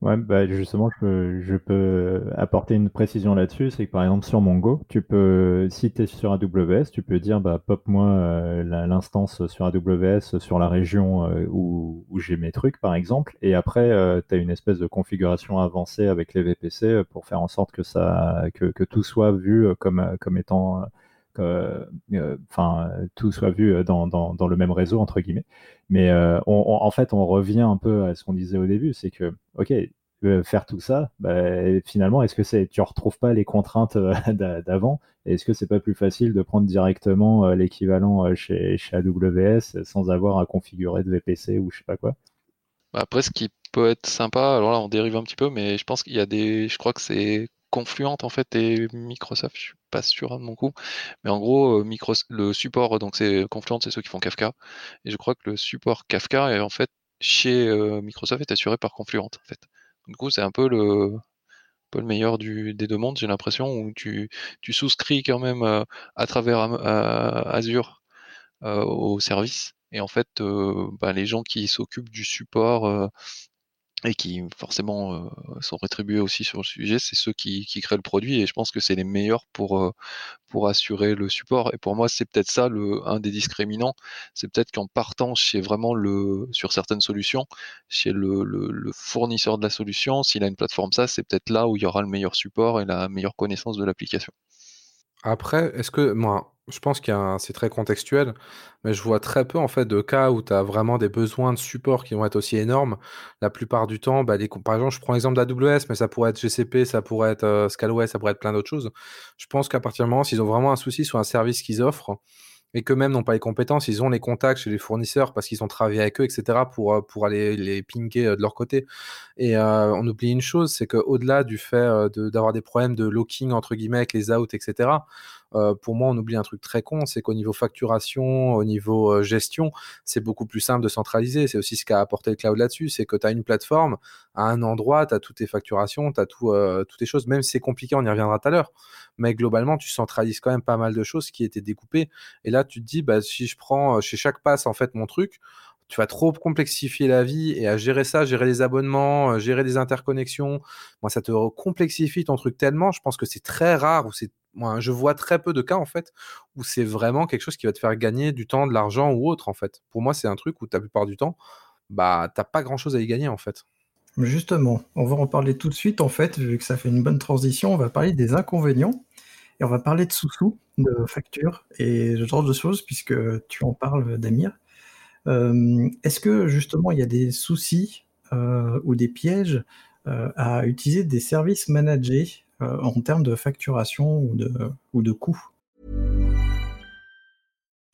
Ouais, bah justement, je peux, je peux apporter une précision là-dessus. C'est que par exemple, sur Mongo, tu peux, si tu es sur AWS, tu peux dire bah, pop-moi euh, l'instance sur AWS sur la région euh, où, où j'ai mes trucs, par exemple. Et après, euh, tu as une espèce de configuration avancée avec les VPC pour faire en sorte que, ça, que, que tout soit vu comme, comme étant. Enfin, tout soit vu dans, dans, le même réseau, entre guillemets. Mais euh, en fait, on revient un peu à ce qu'on disait au début, c'est que, ok, euh, faire tout ça, bah, finalement, est-ce que tu ne retrouves pas les contraintes euh, d'avant? Est-ce que c'est pas plus facile de prendre directement l'équivalent chez, chez AWS sans avoir à configurer de VPC ou je sais pas quoi? Bah, Après, ce qui peut être sympa, alors là, on dérive un petit peu, mais je pense qu'il y a des, je crois que c'est Confluent en fait et Microsoft, je suis pas sûr hein, de mon coup, mais en gros euh, le support donc c'est Confluent c'est ceux qui font Kafka. Et je crois que le support Kafka est en fait chez euh, Microsoft est assuré par Confluent en fait. Du coup c'est un peu le peu le meilleur du, des deux mondes j'ai l'impression où tu, tu souscris quand même euh, à travers Azure au service. Et en fait bah, les gens qui s'occupent du support et qui forcément euh, sont rétribués aussi sur le sujet, c'est ceux qui, créent le produit et je pense que c'est les meilleurs pour, euh, pour assurer le support. Et pour moi, c'est peut-être ça un des discriminants, c'est peut-être qu'en partant chez vraiment le, sur certaines solutions, chez le, le fournisseur de la solution, s'il a une plateforme ça, c'est peut-être là où il y aura le meilleur support et la meilleure connaissance de l'application. Après, est-ce que moi, je pense qu'il c'est très contextuel, mais je vois très peu en fait de cas où tu as vraiment des besoins de support qui vont être aussi énormes. La plupart du temps, bah, par exemple, je prends l'exemple d'AWS, mais ça pourrait être GCP, ça pourrait être euh, Scalway, ça pourrait être plein d'autres choses. Je pense qu'à partir du moment s'ils ont vraiment un souci sur un service qu'ils offrent, et qu'eux-mêmes n'ont pas les compétences, ils ont les contacts chez les fournisseurs parce qu'ils ont travaillé avec eux, etc., pour, euh, pour aller les pinguer euh, de leur côté. Et euh, on oublie une chose, c'est qu'au-delà du fait d'avoir des problèmes de locking, entre guillemets, avec les outs, etc., euh, pour moi, on oublie un truc très con, c'est qu'au niveau facturation, au niveau euh, gestion, c'est beaucoup plus simple de centraliser. C'est aussi ce qu'a apporté le cloud là-dessus, c'est que tu as une plateforme, à un endroit, tu as toutes tes facturations, tu as euh, toutes les choses, même si c'est compliqué, on y reviendra tout à l'heure. Mais globalement, tu centralises quand même pas mal de choses qui étaient découpées. Et là, tu te dis, bah, si je prends chez chaque passe, en fait, mon truc, tu vas trop complexifier la vie et à gérer ça, gérer les abonnements, gérer des interconnexions, moi ça te complexifie ton truc tellement, je pense que c'est très rare ou c'est moi, je vois très peu de cas en fait où c'est vraiment quelque chose qui va te faire gagner du temps, de l'argent ou autre en fait. Pour moi, c'est un truc où la plupart du temps, bah t'as pas grand chose à y gagner en fait. Justement, on va en parler tout de suite en fait, vu que ça fait une bonne transition, on va parler des inconvénients et on va parler de sous-sous, de factures et ce genre de choses puisque tu en parles Damir. Euh, est-ce que justement il y a des soucis euh, ou des pièges euh, à utiliser des services managés en termes de facturation ou de, ou de coûts?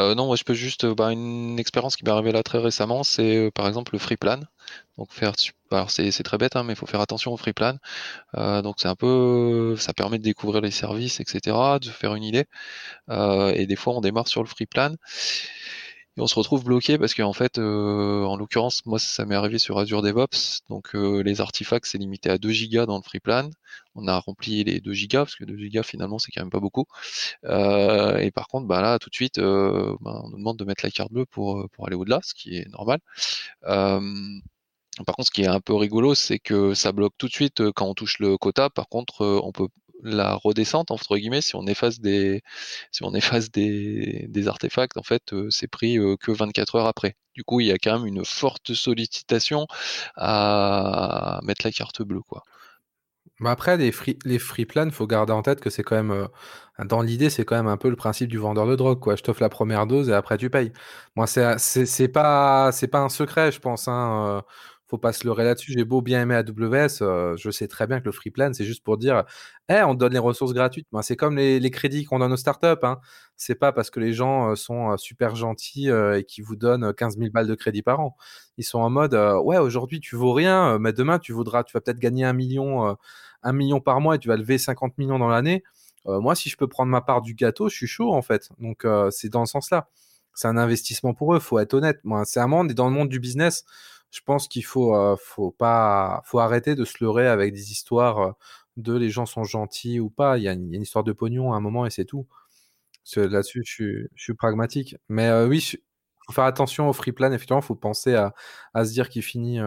Euh, non, je peux juste. Euh, bah, une expérience qui m'est arrivée là très récemment, c'est euh, par exemple le free plan. Alors c'est très bête, hein, mais il faut faire attention au free plan. Donc c'est un peu, ça permet de découvrir les services, etc., de faire une idée. Et des fois on démarre sur le free plan. Et on se retrouve bloqué parce qu'en fait, euh, en l'occurrence, moi ça m'est arrivé sur Azure DevOps, donc euh, les artefacts c'est limité à 2 gigas dans le free plan. On a rempli les 2 gigas parce que 2 gigas finalement c'est quand même pas beaucoup. Euh, et par contre, bah là tout de suite, bah, on nous demande de mettre la carte bleue pour, pour aller au-delà, ce qui est normal. par contre, ce qui est un peu rigolo, c'est que ça bloque tout de suite quand on touche le quota. Par contre, on peut la redescente entre guillemets si on efface des si on efface des, des artefacts en fait euh, c'est pris euh, que 24 heures après du coup il y a quand même une forte sollicitation à mettre la carte bleue quoi après, les free, les free faut garder en tête que c'est quand même, euh, dans l'idée, c'est quand même un peu le principe du vendeur de drogue, quoi. Je t'offre la première dose et après tu payes. Moi, c'est, c'est, pas, c'est pas un secret, je pense. Hein, faut pas se leurrer là-dessus. J'ai beau bien aimer AWS, euh, je sais très bien que le free plan, c'est juste pour dire, eh, on donne les ressources gratuites. Ben, c'est comme les, crédits qu'on donne aux startups. Hein. C'est pas parce que les gens euh, sont euh, super gentils et qui vous donnent 15 000 balles de crédit par an. Ils sont en mode, ouais, aujourd'hui tu vaux rien, mais demain tu voudras, tu vas peut-être gagner un million, un million par mois et tu vas lever 50 millions dans l'année. moi, si je peux prendre ma part du gâteau, je suis chaud en fait. Donc c'est dans ce sens-là. C'est un investissement pour eux, faut être honnête. Moi, c'est un monde et dans le monde du business je pense qu'il faut, euh, faut pas, faut arrêter de se leurrer avec des histoires euh, de les gens sont gentils ou pas. Il y a une, histoire de pognon à un moment et c'est tout. Là-dessus, je, suis pragmatique. Mais euh, oui, faut faire attention au free plan. Effectivement, il faut penser à, se dire qu'il finit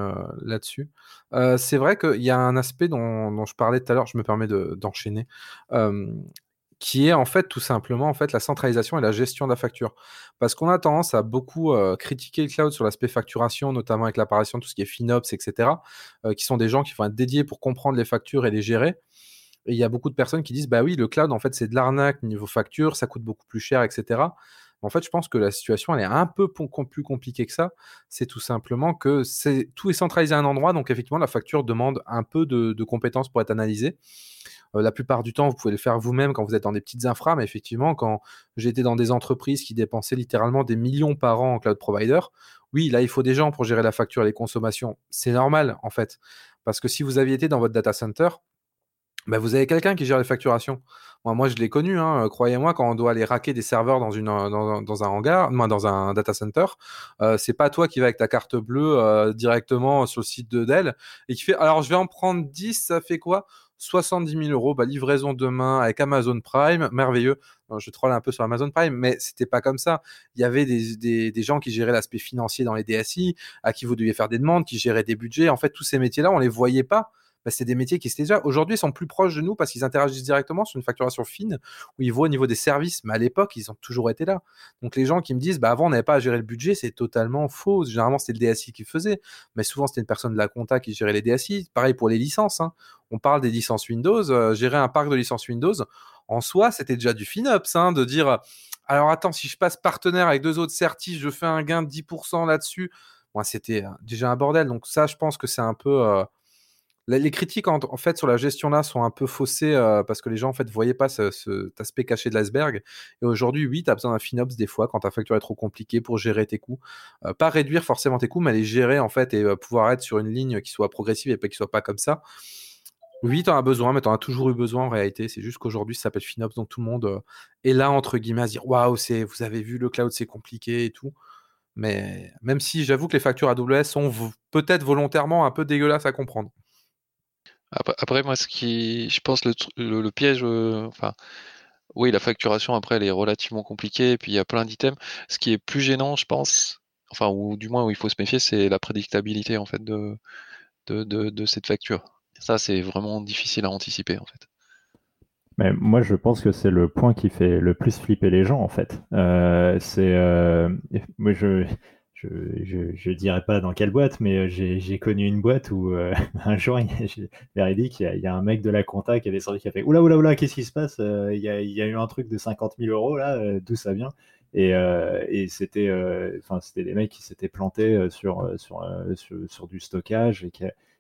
là-dessus. c'est vrai qu'il y a un aspect dont, je parlais tout à l'heure, je me permets d'enchaîner qui est en fait tout simplement la centralisation et la gestion de la facture. Parce qu'on a tendance à beaucoup euh, critiquer le cloud sur l'aspect facturation, notamment avec l'apparition de tout ce qui est FinOps, etc., euh, qui sont des gens qui vont être dédiés pour comprendre les factures et les gérer. Et il y a beaucoup de personnes qui disent bah oui, le cloud en fait c'est de l'arnaque niveau facture, ça coûte beaucoup plus cher, etc. En fait, je pense que la situation elle est un peu plus compliquée que ça. C'est tout simplement que tout est centralisé à un endroit, donc effectivement la facture demande un peu de compétences pour être analysée. Euh, la plupart du temps, vous pouvez le faire vous-même quand vous êtes dans des petites infras, mais effectivement, quand j'étais dans des entreprises qui dépensaient littéralement des millions par an en cloud provider, oui, là, il faut des gens pour gérer la facture et les consommations. C'est normal, en fait. Parce que si vous aviez été dans votre data center, bah, vous avez quelqu'un qui gère les facturations. Moi, je l'ai connu, hein, croyez-moi, quand on doit aller raquer des serveurs dans, dans, un hangar, dans un data center, euh, c'est pas toi qui vas avec ta carte bleue euh, directement sur le site de Dell et qui fait alors je vais en prendre 10, ça fait quoi? 70 000 euros, bah, livraison demain avec Amazon Prime, merveilleux. je troll un peu sur Amazon Prime, mais c'était pas comme ça. Il y avait des, des, gens qui géraient l'aspect financier dans les DSI, à qui vous deviez faire des demandes, qui géraient des budgets. En fait, tous ces métiers-là, on les voyait pas bah, c'est des métiers qui étaient déjà aujourd'hui sont plus proches de nous parce qu'ils interagissent directement sur une facturation fine où ils voient au niveau des services. Mais à l'époque, ils ont toujours été là. Donc les gens qui me disent, bah avant on n'avait pas à gérer le budget, c'est totalement faux. Généralement c'était le DSI qui faisait, mais souvent c'était une personne de la compta qui gérait les DSI. Pareil pour les licences. Hein. On parle des licences Windows, euh, gérer un parc de licences Windows. En soi, c'était déjà du FinOps, hein, de dire, alors attends, si je passe partenaire avec deux autres certis, je fais un gain de 10% là-dessus. Moi, c'était euh, déjà un bordel. Donc ça, je pense que c'est un peu euh, les critiques en, fait sur la gestion là sont un peu faussées euh, parce que les gens en fait voyaient pas cet aspect caché de l'iceberg. Et aujourd'hui, oui, tu as besoin d'un FinOps des fois quand ta facture est trop compliquée pour gérer tes coûts. Euh, pas réduire forcément tes coûts, mais les gérer en fait et euh, pouvoir être sur une ligne qui soit progressive et pas qui soit pas comme ça. Oui, tu en as besoin, mais tu en as toujours eu besoin en réalité. C'est juste qu'aujourd'hui, ça s'appelle FinOps, donc tout le monde est là entre guillemets à se dire waouh, vous avez vu le cloud, c'est compliqué et tout. Mais même si j'avoue que les factures AWS sont peut-être volontairement un peu dégueulasses à comprendre. Après, moi, ce qui, je pense, le, le, piège, euh, enfin, oui, la facturation après, elle est relativement compliquée, et puis il y a plein d'items. Ce qui est plus gênant, je pense, enfin, ou du moins où il faut se méfier, c'est la prédictabilité en fait de, de, de, cette facture. Ça, c'est vraiment difficile à anticiper en fait. Mais moi, je pense que c'est le point qui fait le plus flipper les gens, en fait. Euh, c'est, euh, moi, je, je, dirais pas dans quelle boîte, mais euh, j'ai connu une boîte où euh, un jour, il, y, a un mec de la compta qui a descendu qui a fait Oula, oula, oula, qu'est-ce qui se passe euh, il y, a, eu un truc de 50 000 euros là, d'où ça vient? Et, c'était enfin c'était des mecs qui s'étaient plantés sur, sur, sur, du stockage et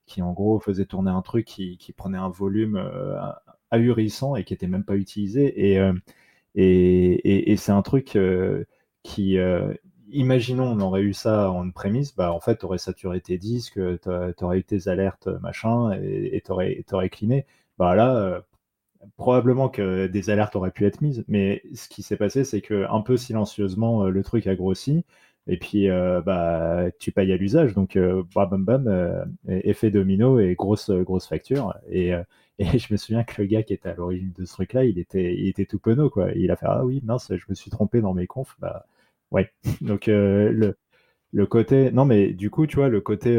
qui, en gros faisaient tourner un truc qui, prenait un volume ahurissant et qui n'était même pas utilisé. Et, et c'est un truc qui imaginons on aurait eu ça en prémisse, bah en fait tu aurais saturé tes disques, tu aurais eu tes alertes machin et tu aurais, aurais cleané. Bah là, euh, probablement que des alertes auraient pu être mises, mais ce qui s'est passé c'est que un peu silencieusement euh, le truc a grossi. Et puis, bah, tu payes à l'usage. Donc, bam, bam, bam, effet domino et grosse, grosse facture. Et, et je me souviens que le gars qui était à l'origine de ce truc-là, il était, il était tout penaud, quoi. Il a fait Ah oui, mince, je me suis trompé dans mes confs. Bah, ouais. Donc, le, le côté. Non, mais du coup, tu vois, le côté.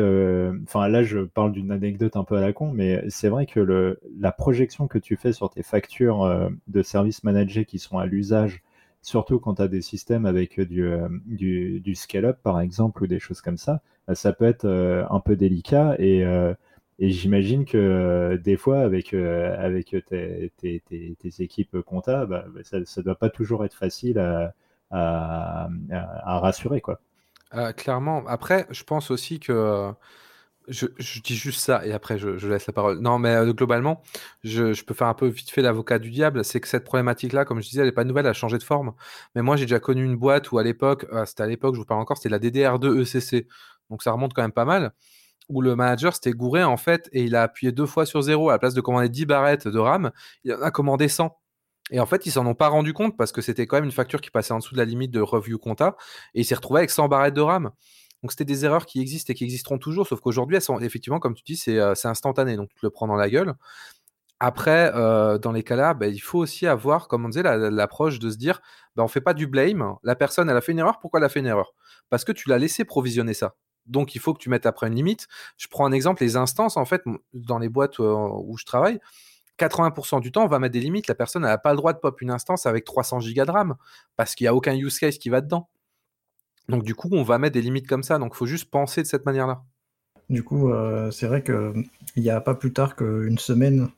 Enfin, là, je parle d'une anecdote un peu à la con, mais c'est vrai que le, la projection que tu fais sur tes factures de services managés qui sont à l'usage, surtout quand tu as des systèmes avec du, du, du scale-up, par exemple, ou des choses comme ça, bah, ça peut être un peu délicat. Et, et j'imagine que des fois, avec, avec tes, tes, tes, équipes comptables, bah, ça ne doit pas toujours être facile à, à, rassurer, quoi. Euh, clairement. Après, je pense aussi que. Je, dis juste ça et après je, laisse la parole. Non, mais euh, globalement, je, peux faire un peu vite fait l'avocat du diable. C'est que cette problématique-là, comme je disais, elle n'est pas nouvelle, elle a changé de forme. Mais moi, j'ai déjà connu une boîte où à l'époque, euh, c'était à l'époque, je vous parle encore, c'était la DDR2 ECC. Donc ça remonte quand même pas mal. Où le manager s'était gouré en fait et il a appuyé deux fois sur zéro. À la place de commander 10 barrettes de RAM, il en a commandé 100. Et en fait, ils s'en ont pas rendu compte parce que c'était quand même une facture qui passait en dessous de la limite de review compta et il s'est retrouvé avec 100 barrettes de RAM. Donc c'était des erreurs qui existent et qui existeront toujours, sauf qu'aujourd'hui, elles sont effectivement, comme tu dis, c'est euh, instantané, donc tu le prends dans la gueule. Après, euh, dans les cas-là, bah, il faut aussi avoir, comme on disait, l'approche de se dire, bah, on fait pas du blame. La personne, elle a fait une erreur. Pourquoi elle a fait une erreur? Parce que tu l'as laissé provisionner ça. Donc il faut que tu mettes après une limite. Je prends un exemple, les instances, en fait, dans les boîtes euh, où je travaille, 80% du temps, on va mettre des limites. La personne n'a pas le droit de pop une instance avec 300 gigas de RAM parce qu'il n'y a aucun use case qui va dedans. Donc, du coup, on va mettre des limites comme ça. Donc, il faut juste penser de cette manière-là. Du coup, euh, c'est vrai qu'il n'y a pas plus tard qu'une semaine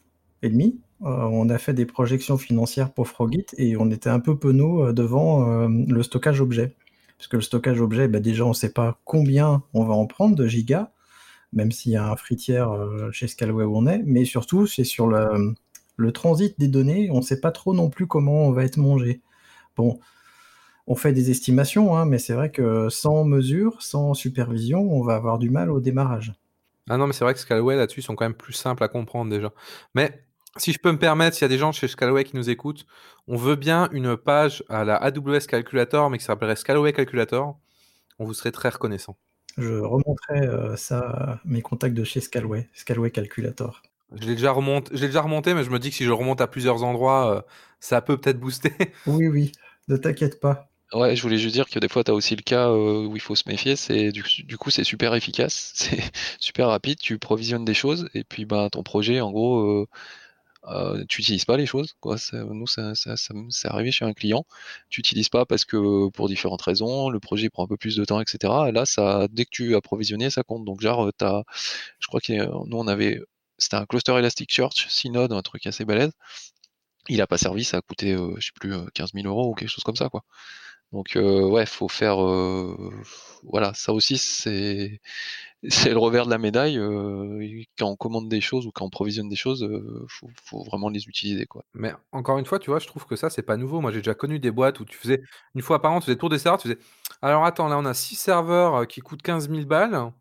et demie, euh, on a fait des projections financières pour Frogit et on était un peu penaud euh, devant le stockage objet. Parce que le stockage objet, bah, déjà, on ne sait pas combien on va en prendre de gigas même s'il y a un fritière euh, chez Scalway où on est, mais surtout c'est sur le, transit des données, on ne sait pas trop non plus comment on va être mangé. Bon, on fait des estimations, hein, mais c'est vrai que sans mesure, sans supervision, on va avoir du mal au démarrage. Ah non, mais c'est vrai que Scalway là-dessus sont quand même plus simples à comprendre déjà. Mais si je peux me permettre, s'il y a des gens chez Scalway qui nous écoutent, on veut bien une page à la AWS Calculator, mais qui s'appellerait Scalway Calculator. On vous serait très reconnaissant. Je remonterai euh, ça à mes contacts de chez Scalway, Scalway Calculator. Je l'ai déjà, remonté, déjà remonté, mais je me dis que si je remonte à plusieurs endroits, euh, ça peut peut-être booster. oui, oui, ne t'inquiète pas. Ouais, je voulais juste dire que des fois, tu as aussi le cas euh, où il faut se méfier. C'est du, coup, c'est super efficace, c'est super rapide. Tu provisionnes des choses et puis bah, ton projet, en gros, euh, tu n'utilises pas les choses. Quoi. nous, ça, ça, ça c'est arrivé chez un client. Tu n'utilises pas parce que pour différentes raisons, le projet prend un peu plus de temps, etc. Et là, ça, dès que tu as provisionné, ça compte. Donc, genre, je crois que nous, on avait, c'était un cluster Elasticsearch, Synode, un truc assez balèze. Il a pas servi, ça a coûté, euh, je sais plus, 15 euh, 000 euros ou quelque chose comme ça, quoi. Donc ouais, faut faire voilà, ça aussi c'est c'est le revers de la médaille. Quand on commande des choses ou quand on provisionne des choses, faut, faut, vraiment les utiliser. Mais encore une fois, tu vois, je trouve que ça c'est pas nouveau. Moi j'ai déjà connu des boîtes où tu faisais une fois par an, tu faisais tour des serveurs, tu faisais alors attends là on a six serveurs qui coûtent 15 000 balles.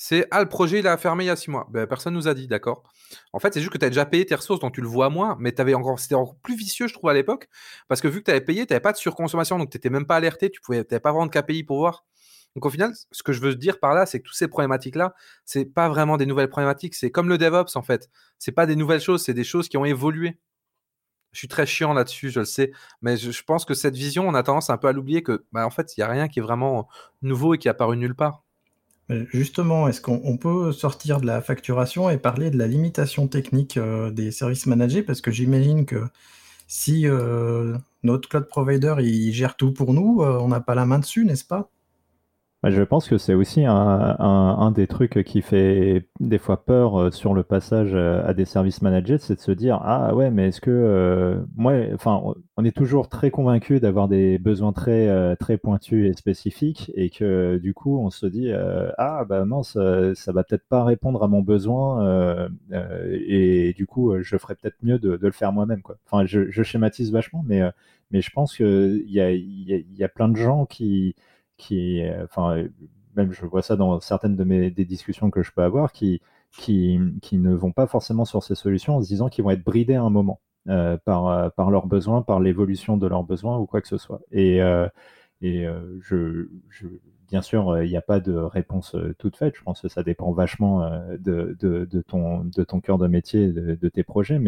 C'est ah le projet il a fermé il y a six mois. Ben, personne nous a dit, d'accord? En fait, c'est juste que tu as déjà payé tes ressources, donc tu le vois moins, mais c'était encore plus vicieux, je trouve, à l'époque, parce que vu que tu avais payé, tu n'avais pas de surconsommation, donc tu n'étais même pas alerté, tu pouvais, pas vraiment de KPI pour voir. Donc au final, ce que je veux dire par là, c'est que toutes ces problématiques-là, c'est pas vraiment des nouvelles problématiques, c'est comme le DevOps en fait. C'est pas des nouvelles choses, c'est des choses qui ont évolué. Je suis très chiant là-dessus, je le sais, mais je, pense que cette vision, on a tendance un peu à l'oublier que, bah, en fait, il n'y a rien qui est vraiment nouveau et qui est apparu nulle part. Justement, est-ce qu'on peut sortir de la facturation et parler de la limitation technique euh, des services managés? Parce que j'imagine que si euh, notre cloud provider il gère tout pour nous, euh, on n'a pas la main dessus, n'est-ce pas? Je pense que c'est aussi un, des trucs qui fait des fois peur euh, sur le passage euh, à des services managés, c'est de se dire ah ouais mais est-ce que euh, moi enfin on est toujours très convaincu d'avoir des besoins très très pointus et spécifiques et que du coup on se dit ah bah non ça, va peut-être pas répondre à mon besoin et du coup je ferais peut-être mieux de, le faire moi-même quoi. Enfin je, schématise vachement mais mais je pense qu'il y a, y a plein de gens qui qui, enfin, même je vois ça dans certaines de mes des discussions que je peux avoir, qui, qui, qui ne vont pas forcément sur ces solutions en se disant qu'ils vont être bridés à un moment euh, par, par leurs besoins, par l'évolution de leurs besoins ou quoi que ce soit. Et, euh, et je, bien sûr, il n'y a pas de réponse toute faite. Je pense que ça dépend vachement de, ton, cœur de métier, de, tes projets.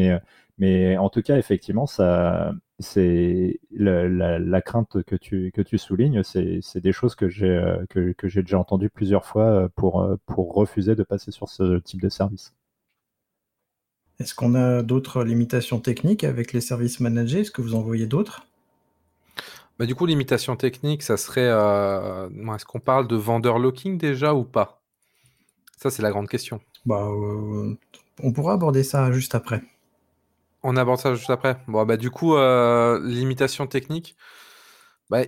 Mais, en tout cas, effectivement, la, crainte que tu, soulignes, c'est des choses que j'ai déjà entendues plusieurs fois pour, pour refuser de passer sur ce type de service. Est-ce qu'on a d'autres limitations techniques avec les services managés? Est-ce que vous en voyez d'autres? Bah, du coup, limitations techniques, ça serait. Euh, est-ce qu'on parle de vendeur locking déjà ou pas? Ça, c'est la grande question. Bah, euh, on pourra aborder ça juste après. On aborde ça juste après? Bon, bah, du coup, euh, limitations techniques, bah,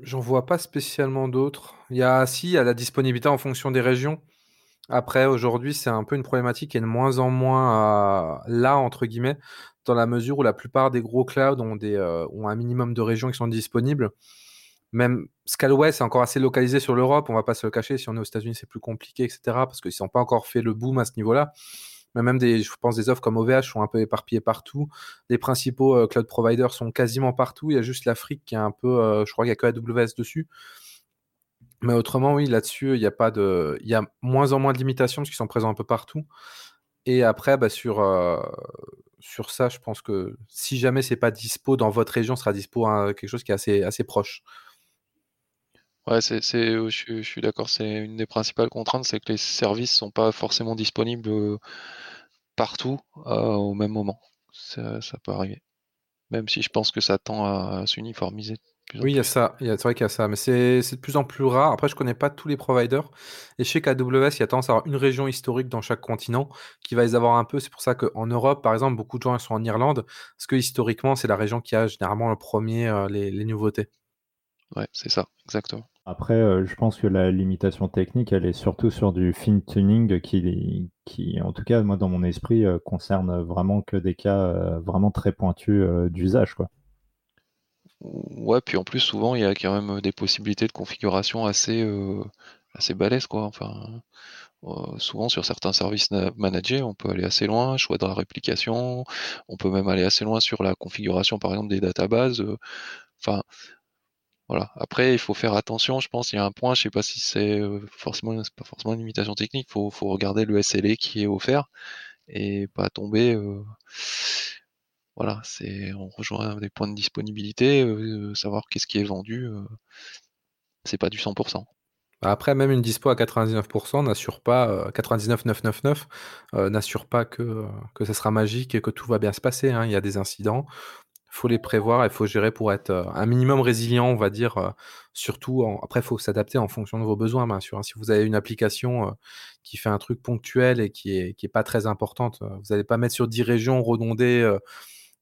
j'en vois pas spécialement d'autres. Il y a, si, il y a la disponibilité en fonction des régions. Après, aujourd'hui, c'est un peu une problématique qui est de moins en moins là, entre guillemets, dans la mesure où la plupart des gros clouds ont, des, euh, ont un minimum de régions qui sont disponibles. Même Scalway, c'est encore assez localisé sur l'Europe, on va pas se le cacher. Si on est aux États-Unis, c'est plus compliqué, etc. Parce qu'ils n'ont pas encore fait le boom à ce niveau-là. Mais même des, je pense des offres comme OVH sont un peu éparpillées partout. Les principaux euh, cloud providers sont quasiment partout. Il y a juste l'Afrique qui est un peu, euh, je crois qu'il n'y a que AWS dessus. Mais autrement, oui, là-dessus, il y a pas de, il y a moins en moins de limitations parce qu'ils sont présents un peu partout. Et après, bah, sur, euh, sur ça, je pense que si jamais c'est pas dispo dans votre région, sera dispo à quelque chose qui est assez, assez proche. Ouais, c'est, je, je, suis d'accord. C'est une des principales contraintes, c'est que les services sont pas forcément disponibles euh, partout euh, au même moment. Ça, ça, peut arriver. Même si je pense que ça tend à s'uniformiser oui, il y a ça. C'est vrai qu'il y a ça, mais c'est de plus en plus rare. Après, je connais pas tous les providers. Et je sais qu'AWS, il y a tendance à avoir une région historique dans chaque continent qui va les avoir un peu. C'est pour ça qu'en Europe, par exemple, beaucoup de gens sont en Irlande, parce que historiquement, c'est la région qui a généralement le premier euh, les, nouveautés. Ouais, c'est ça, exactement. Après, euh, je pense que la limitation technique, elle est surtout sur du fin tuning qui, qui en tout cas, moi, dans mon esprit, euh, concerne vraiment que des cas vraiment très pointus d'usage, quoi. Ouais, puis en plus, souvent, il y a quand même des possibilités de configuration assez, euh, assez balèzes, quoi. Enfin, euh, souvent sur certains services managés, on peut aller assez loin, choix de la réplication, on peut même aller assez loin sur la configuration, par exemple, des databases. Euh, enfin, voilà. Après, il faut faire attention, je pense, il y a un point, je sais pas si c'est forcément, pas forcément une limitation technique, faut, faut regarder le SLA qui est offert et pas tomber voilà, c'est on rejoint des points de disponibilité, euh, savoir qu'est-ce qui est vendu, euh, c'est pas du 100%. Bah, après, même une dispo à 99% n'assure pas, 99,999 euh, n'assure pas que, que ça sera magique et que tout va bien se passer. Hein. Il y a des incidents, faut les prévoir, il faut gérer pour être un minimum résilient, on va dire. surtout, après, il faut s'adapter en fonction de vos besoins, bien sûr. Hein. Si vous avez une application qui fait un truc ponctuel et qui est, qui est pas très importante, vous n'allez pas mettre sur 10 régions redondées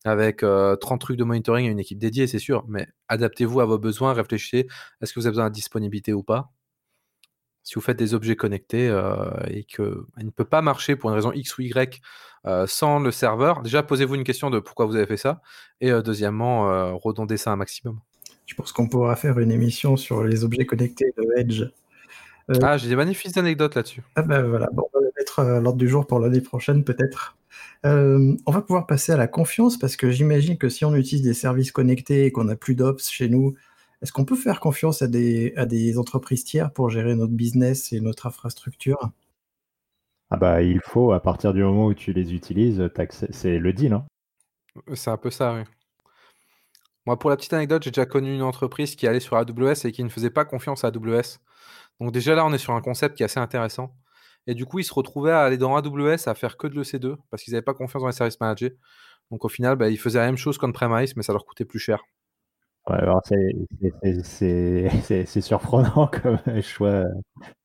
avec 30 trucs de monitoring et une équipe dédiée, c'est sûr, mais adaptez-vous à vos besoins, réfléchissez, est-ce que vous avez besoin de disponibilité ou pas? Si vous faites des objets connectés et qu'il ne peut pas marcher pour une raison X ou Y sans le serveur, déjà posez-vous une question de pourquoi vous avez fait ça, et deuxièmement, redondez ça un maximum. Je pense qu'on pourra faire une émission sur les objets connectés de Edge. Ah, j'ai des magnifiques anecdotes là-dessus. Ah ben voilà, bon, on va le mettre à l'ordre du jour pour l'année prochaine peut-être. Euh, on va pouvoir passer à la confiance parce que j'imagine que si on utilise des services connectés et qu'on n'a plus d'ops chez nous, est-ce qu'on peut faire confiance à des, à des entreprises tiers pour gérer notre business et notre infrastructure? Ah bah il faut, à partir du moment où tu les utilises, c'est le deal. Hein. C'est un peu ça, oui. Moi, pour la petite anecdote, j'ai déjà connu une entreprise qui allait sur AWS et qui ne faisait pas confiance à AWS. Donc déjà là, on est sur un concept qui est assez intéressant. Et du coup, ils se retrouvaient à aller dans AWS à faire que de l'EC2 parce qu'ils n'avaient pas confiance dans les services managés. Donc au final, bah, ils faisaient la même chose qu'on premise, mais ça leur coûtait plus cher. Ouais, c'est surprenant comme choix.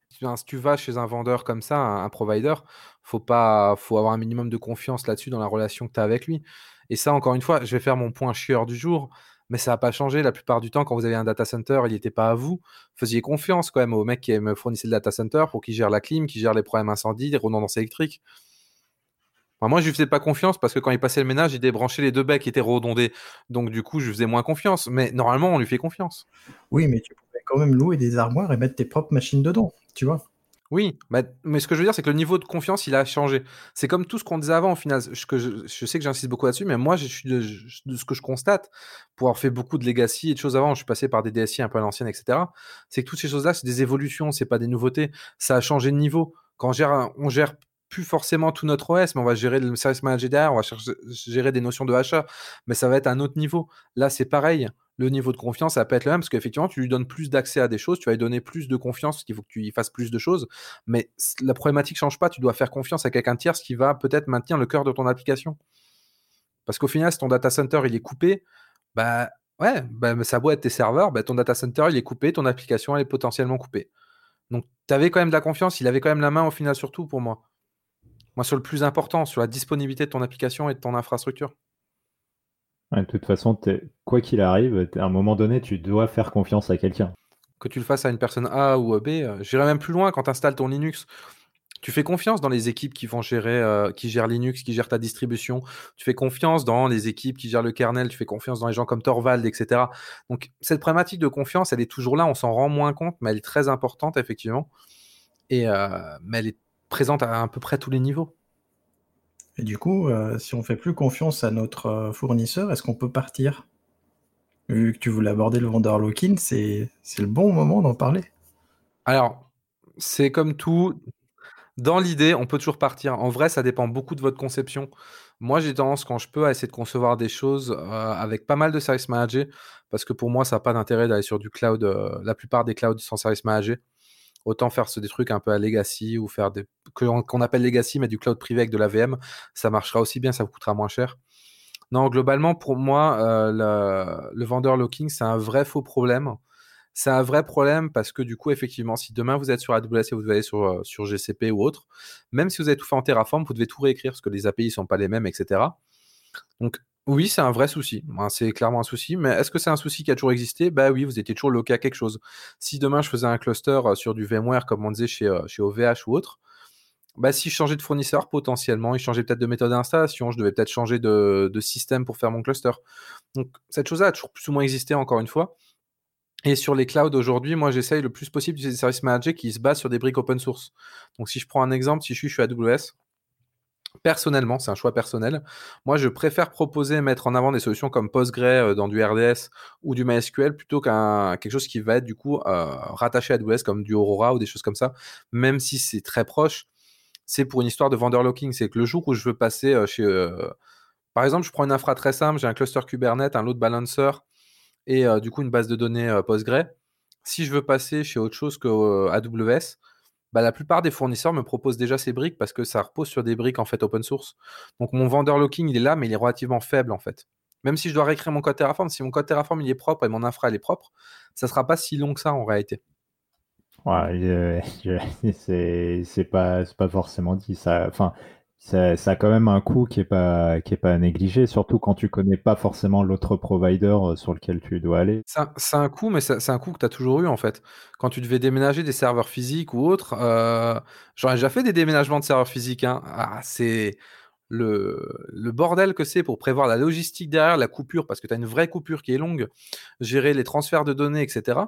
Si tu vas chez un vendeur comme ça, un, provider, faut pas, faut avoir un minimum de confiance là-dessus dans la relation que tu as avec lui. Et ça, encore une fois, je vais faire mon point chieur du jour mais ça n'a pas changé. La plupart du temps, quand vous avez un data center, il n'était pas à vous. Faisiez confiance quand même au mec qui me fournissait le data center pour qu'il gère la clim, qu'il gère les problèmes incendies, les redondances électriques. moi, je lui faisais pas confiance parce que quand il passait le ménage, il débranchait les deux becs qui étaient redondés. Donc, du coup, je lui faisais moins confiance. Mais normalement, on lui fait confiance. Oui, mais tu pouvais quand même louer des armoires et mettre tes propres machines dedans, tu vois. Oui, bah, mais ce que je veux dire, c'est que le niveau de confiance, il a changé. C'est comme tout ce qu'on disait avant, au final. Je, sais que j'insiste beaucoup là-dessus, mais moi, ce que je constate, pour avoir fait beaucoup de legacy et de choses avant, je suis passé par des DSI un peu à l'ancienne, etc. C'est que toutes ces choses-là, c'est des évolutions, c'est pas des nouveautés. Ça a changé de niveau. Quand on gère, on gère plus forcément tout notre OS, mais on va gérer le service manager derrière, on va gérer des notions de achat, mais ça va être un autre niveau. Là, c'est pareil le niveau de confiance, ça peut être le même, parce qu'effectivement, tu lui donnes plus d'accès à des choses, tu vas lui donner plus de confiance, qu'il faut que tu fasses plus de choses, mais la problématique change pas, tu dois faire confiance à quelqu'un tierce qui va peut-être maintenir le cœur de ton application. Parce qu'au final, si ton data center il est coupé, bah ouais, ça doit être tes serveurs, bah, ton data center il est coupé, ton application est potentiellement coupée. Donc tu avais quand même de la confiance, il avait quand même la main au final surtout pour moi. Moi sur le plus important, sur la disponibilité de ton application et de ton infrastructure de toute façon, quoi qu'il arrive, à un moment donné, tu dois faire confiance à quelqu'un. Que tu le fasses à une personne A ou B, euh, j'irai même plus loin quand tu installes ton Linux. Tu fais confiance dans les équipes qui vont gérer, euh, qui gèrent Linux, qui gèrent ta distribution. Tu fais confiance dans les équipes qui gèrent le kernel. Tu fais confiance dans les gens comme Torvald, etc. Donc cette problématique de confiance, elle est toujours là. On s'en rend moins compte, mais elle est très importante effectivement. Et euh, mais elle est présente à à peu près tous les niveaux. Et du coup, euh, si on fait plus confiance à notre euh, fournisseur, est-ce qu'on peut partir? Vu que tu voulais aborder le vendeur lock-in, c'est le bon moment d'en parler. Alors, c'est comme tout. Dans l'idée, on peut toujours partir. En vrai, ça dépend beaucoup de votre conception. Moi, j'ai tendance, quand je peux, à essayer de concevoir des choses euh, avec pas mal de service manager, parce que pour moi, ça n'a pas d'intérêt d'aller sur du cloud. la plupart des clouds sans service manager autant faire des trucs un peu à legacy ou faire des qu'on appelle legacy mais du cloud privé avec de la VM, ça marchera aussi bien, ça vous coûtera moins cher. Non, globalement pour moi, euh, le, vendeur locking c'est un vrai faux problème. C'est un vrai problème parce que du coup, effectivement, si demain vous êtes sur AWS et vous allez sur, euh, sur GCP ou autre, même si vous avez tout fait en Terraform, vous devez tout réécrire parce que les API sont pas les mêmes, etc. Donc oui, c'est un vrai souci. c'est clairement un souci. Mais est-ce que c'est un souci qui a toujours existé? Bah oui, vous étiez toujours loqué à quelque chose. Si demain je faisais un cluster euh, sur du VMware, comme on disait chez, euh, OVH ou autre, bah si je changeais de fournisseur, potentiellement, il changeait peut-être de méthode d'installation, je devais peut-être changer de, système pour faire mon cluster. Donc cette chose-là a toujours plus ou moins existé, encore une fois. Et sur les clouds aujourd'hui, moi j'essaye le plus possible d'utiliser des services managés qui se basent sur des briques open source. Donc si je prends un exemple, si je suis, je suis AWS, personnellement, c'est un choix personnel. Moi, je préfère proposer mettre en avant des solutions comme Postgre euh, dans du RDS ou du MySQL plutôt qu'un quelque chose qui va être du coup euh, rattaché à AWS comme du Aurora ou des choses comme ça, même si c'est très proche. C'est pour une histoire de vendor locking, c'est que le jour où je veux passer euh, chez, par exemple, je prends une infra très simple, j'ai un cluster Kubernetes, un load balancer et du coup une base de données Postgre. Si je veux passer chez autre chose que AWS, bah, la plupart des fournisseurs me proposent déjà ces briques parce que ça repose sur des briques en fait open source. Donc mon vendeur locking, il est là, mais il est relativement faible en fait. Même si je dois réécrire mon code Terraform, si mon code Terraform il est propre et mon infra elle est propre, ça sera pas si long que ça en réalité. Ouais, c'est pas, pas forcément dit. Ça, enfin, ça, a quand même un coût qui est pas est pas négligé, surtout quand tu connais pas forcément l'autre provider euh, sur lequel tu dois aller. C'est un, coût, mais c'est un coût que tu as toujours eu en fait. Quand tu devais déménager des serveurs physiques ou autres, euh, j'aurais déjà fait des déménagements de serveurs physiques. Hein. Ah, c'est le, le, bordel que c'est pour prévoir la logistique derrière, la coupure, parce que tu as une vraie coupure qui est longue, gérer les transferts de données, etc.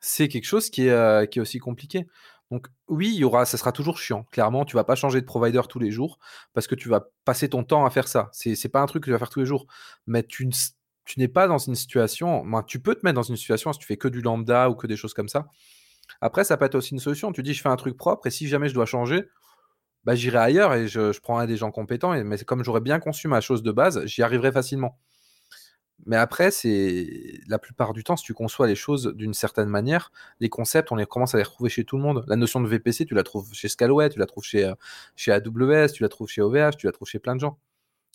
C'est quelque chose qui est, euh, qui est aussi compliqué. Donc oui, y aura, ça sera toujours chiant. Clairement, tu vas pas changer de provider tous les jours parce que tu vas passer ton temps à faire ça. C'est n'est pas un truc que tu vas faire tous les jours. Mais tu, n'es pas dans une situation. tu peux te mettre dans une situation si tu fais que du lambda ou que des choses comme ça. Après, ça peut être aussi une solution. Tu dis, je fais un truc propre et si jamais je dois changer, bah, j'irai ailleurs et je, je prendrai des gens compétents. Mais comme j'aurais bien conçu ma chose de base, j'y arriverai facilement. Mais après, c'est la plupart du temps, si tu conçois les choses d'une certaine manière, les concepts, on les commence à les retrouver chez tout le monde. La notion de VPC, tu la trouves chez Scalway, tu la trouves chez, euh, chez AWS, tu la trouves chez OVH, tu la trouves chez plein de gens.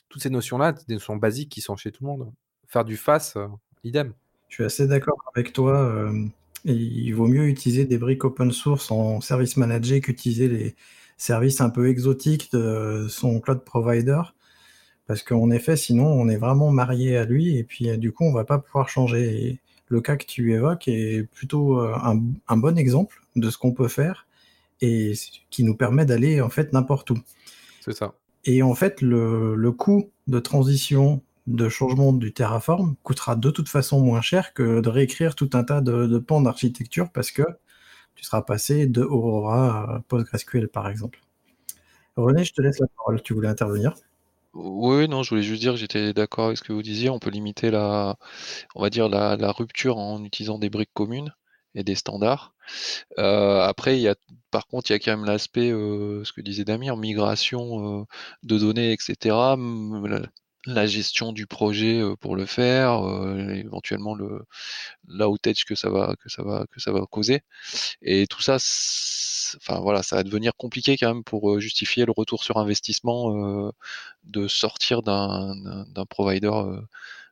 Toutes ces notions-là, des notions basiques qui sont chez tout le monde. Faire du face, euh, idem. Je suis assez d'accord avec toi. Euh, il vaut mieux utiliser des briques open source en service manager qu'utiliser les services un peu exotiques de son cloud provider parce qu'en effet, sinon, on est vraiment marié à lui et puis euh, du coup, on va pas pouvoir changer. Et le cas que tu évoques est plutôt euh, un, bon exemple de ce qu'on peut faire et qui nous permet d'aller en fait n'importe où. C'est ça. Et en fait, le, coût de transition, de changement du Terraform coûtera de toute façon moins cher que de réécrire tout un tas de, pans d'architecture parce que tu seras passé de Aurora à PostgreSQL, par exemple. René, je te laisse la parole. Tu voulais intervenir? Oui, non, je voulais juste dire que j'étais d'accord avec ce que vous disiez. On peut limiter la, on va dire la, rupture en utilisant des briques communes et des standards. Euh, après, il y a, par contre, il y a quand même l'aspect, euh, ce que disait Damien, migration euh, de données, etc. La, gestion du projet pour le faire, éventuellement le l'outage que ça va que ça va que ça va causer. Et tout ça, enfin voilà, ça va devenir compliqué quand même pour justifier le retour sur investissement de sortir d'un d'un provider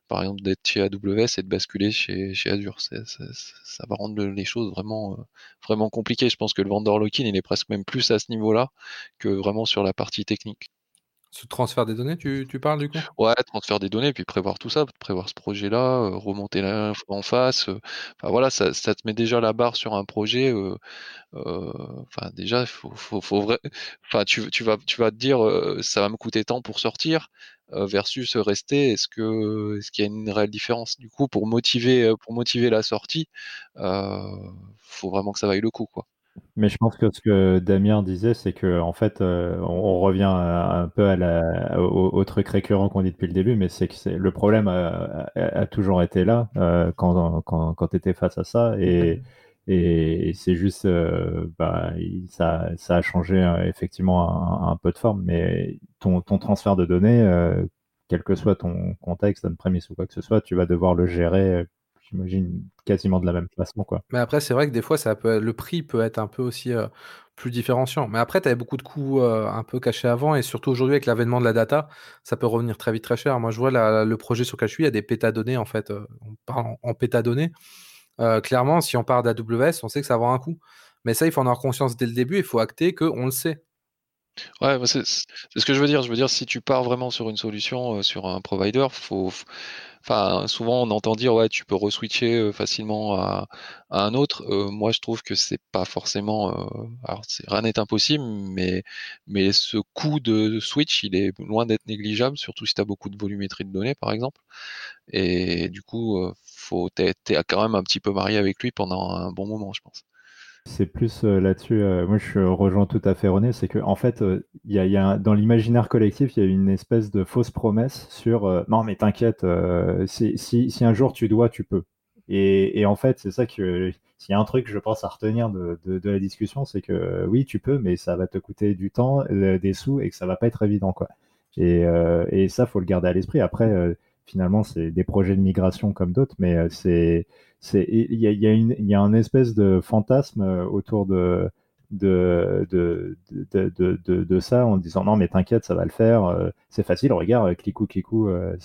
par exemple d'être chez AWS et de basculer chez, chez Azure. ça va rendre les choses vraiment, euh, vraiment compliquées. Je pense que le vendor lock-in, il est presque même plus à ce niveau-là que vraiment sur la partie technique. Ce transfert des données, tu, tu, parles du coup? Ouais, transfert des données, puis prévoir tout ça, prévoir ce projet-là, euh, remonter en face. Euh, enfin voilà, ça, te met déjà la barre sur un projet. Enfin déjà, faut, faut, faut tu, tu, vas, tu vas te dire, ça va me coûter tant pour sortir. Euh, versus rester Est-ce que est-ce qu'il y a une réelle différence? Du coup, pour motiver euh, pour motiver la sortie, euh, faut vraiment que ça vaille le coup, quoi. Mais je pense que ce que Damien disait, c'est que en fait, on, revient un peu à la, au, truc récurrent qu'on dit depuis le début, mais c'est que c'est, le problème a, toujours été là quand, quand, quand tu étais face à ça, et, et, c'est juste, bah, ça, ça a changé effectivement un, peu de forme, mais ton, ton transfert de données, quel que soit ton contexte, une prémisse ou quoi que ce soit, tu vas devoir le gérer, j'imagine, quasiment de la même façon. Quoi. Mais après, c'est vrai que des fois, ça peut, le prix peut être un peu aussi plus différenciant. Mais après, tu avais beaucoup de coûts un peu cachés avant, et surtout aujourd'hui, avec l'avènement de la data, ça peut revenir très vite très cher. Moi, je vois le projet sur lequel je suis, il y a des pétadonnées, en fait. on parle en, en pétadonnées. clairement, si on part d'AWS, on sait que ça va avoir un coût. Mais ça, il faut en avoir conscience dès le début, il faut acter qu'on le sait. Ouais, c'est ce que je veux dire. Je veux dire, si tu pars vraiment sur une solution, sur un provider, faut, enfin, souvent on entend dire ouais, tu peux reswitcher facilement à, un autre. moi, je trouve que c'est pas forcément. rien n'est impossible, mais mais ce coût de switch, il est loin d'être négligeable, surtout si tu as beaucoup de volumétrie de données, par exemple. Et du coup, faut t'es quand même un petit peu marié avec lui pendant un bon moment, je pense. C'est plus euh, là-dessus, euh, moi je rejoins tout à fait René, c'est que en fait, euh, y a, dans l'imaginaire collectif, il y a une espèce de fausse promesse sur non mais t'inquiète, si, un jour tu dois, tu peux. Et, en fait, c'est ça que s'il y a un truc, je pense, à retenir de, la discussion, c'est que oui, tu peux, mais ça va te coûter du temps, des sous, et que ça va pas être évident, quoi. Et, et ça, faut le garder à l'esprit. Après, finalement, c'est des projets de migration comme d'autres, mais c'est il y a, y, a y a un espèce de fantasme euh, autour de de, de, de, ça en disant non mais t'inquiète ça va le faire euh, c'est facile regarde clicou clicou euh,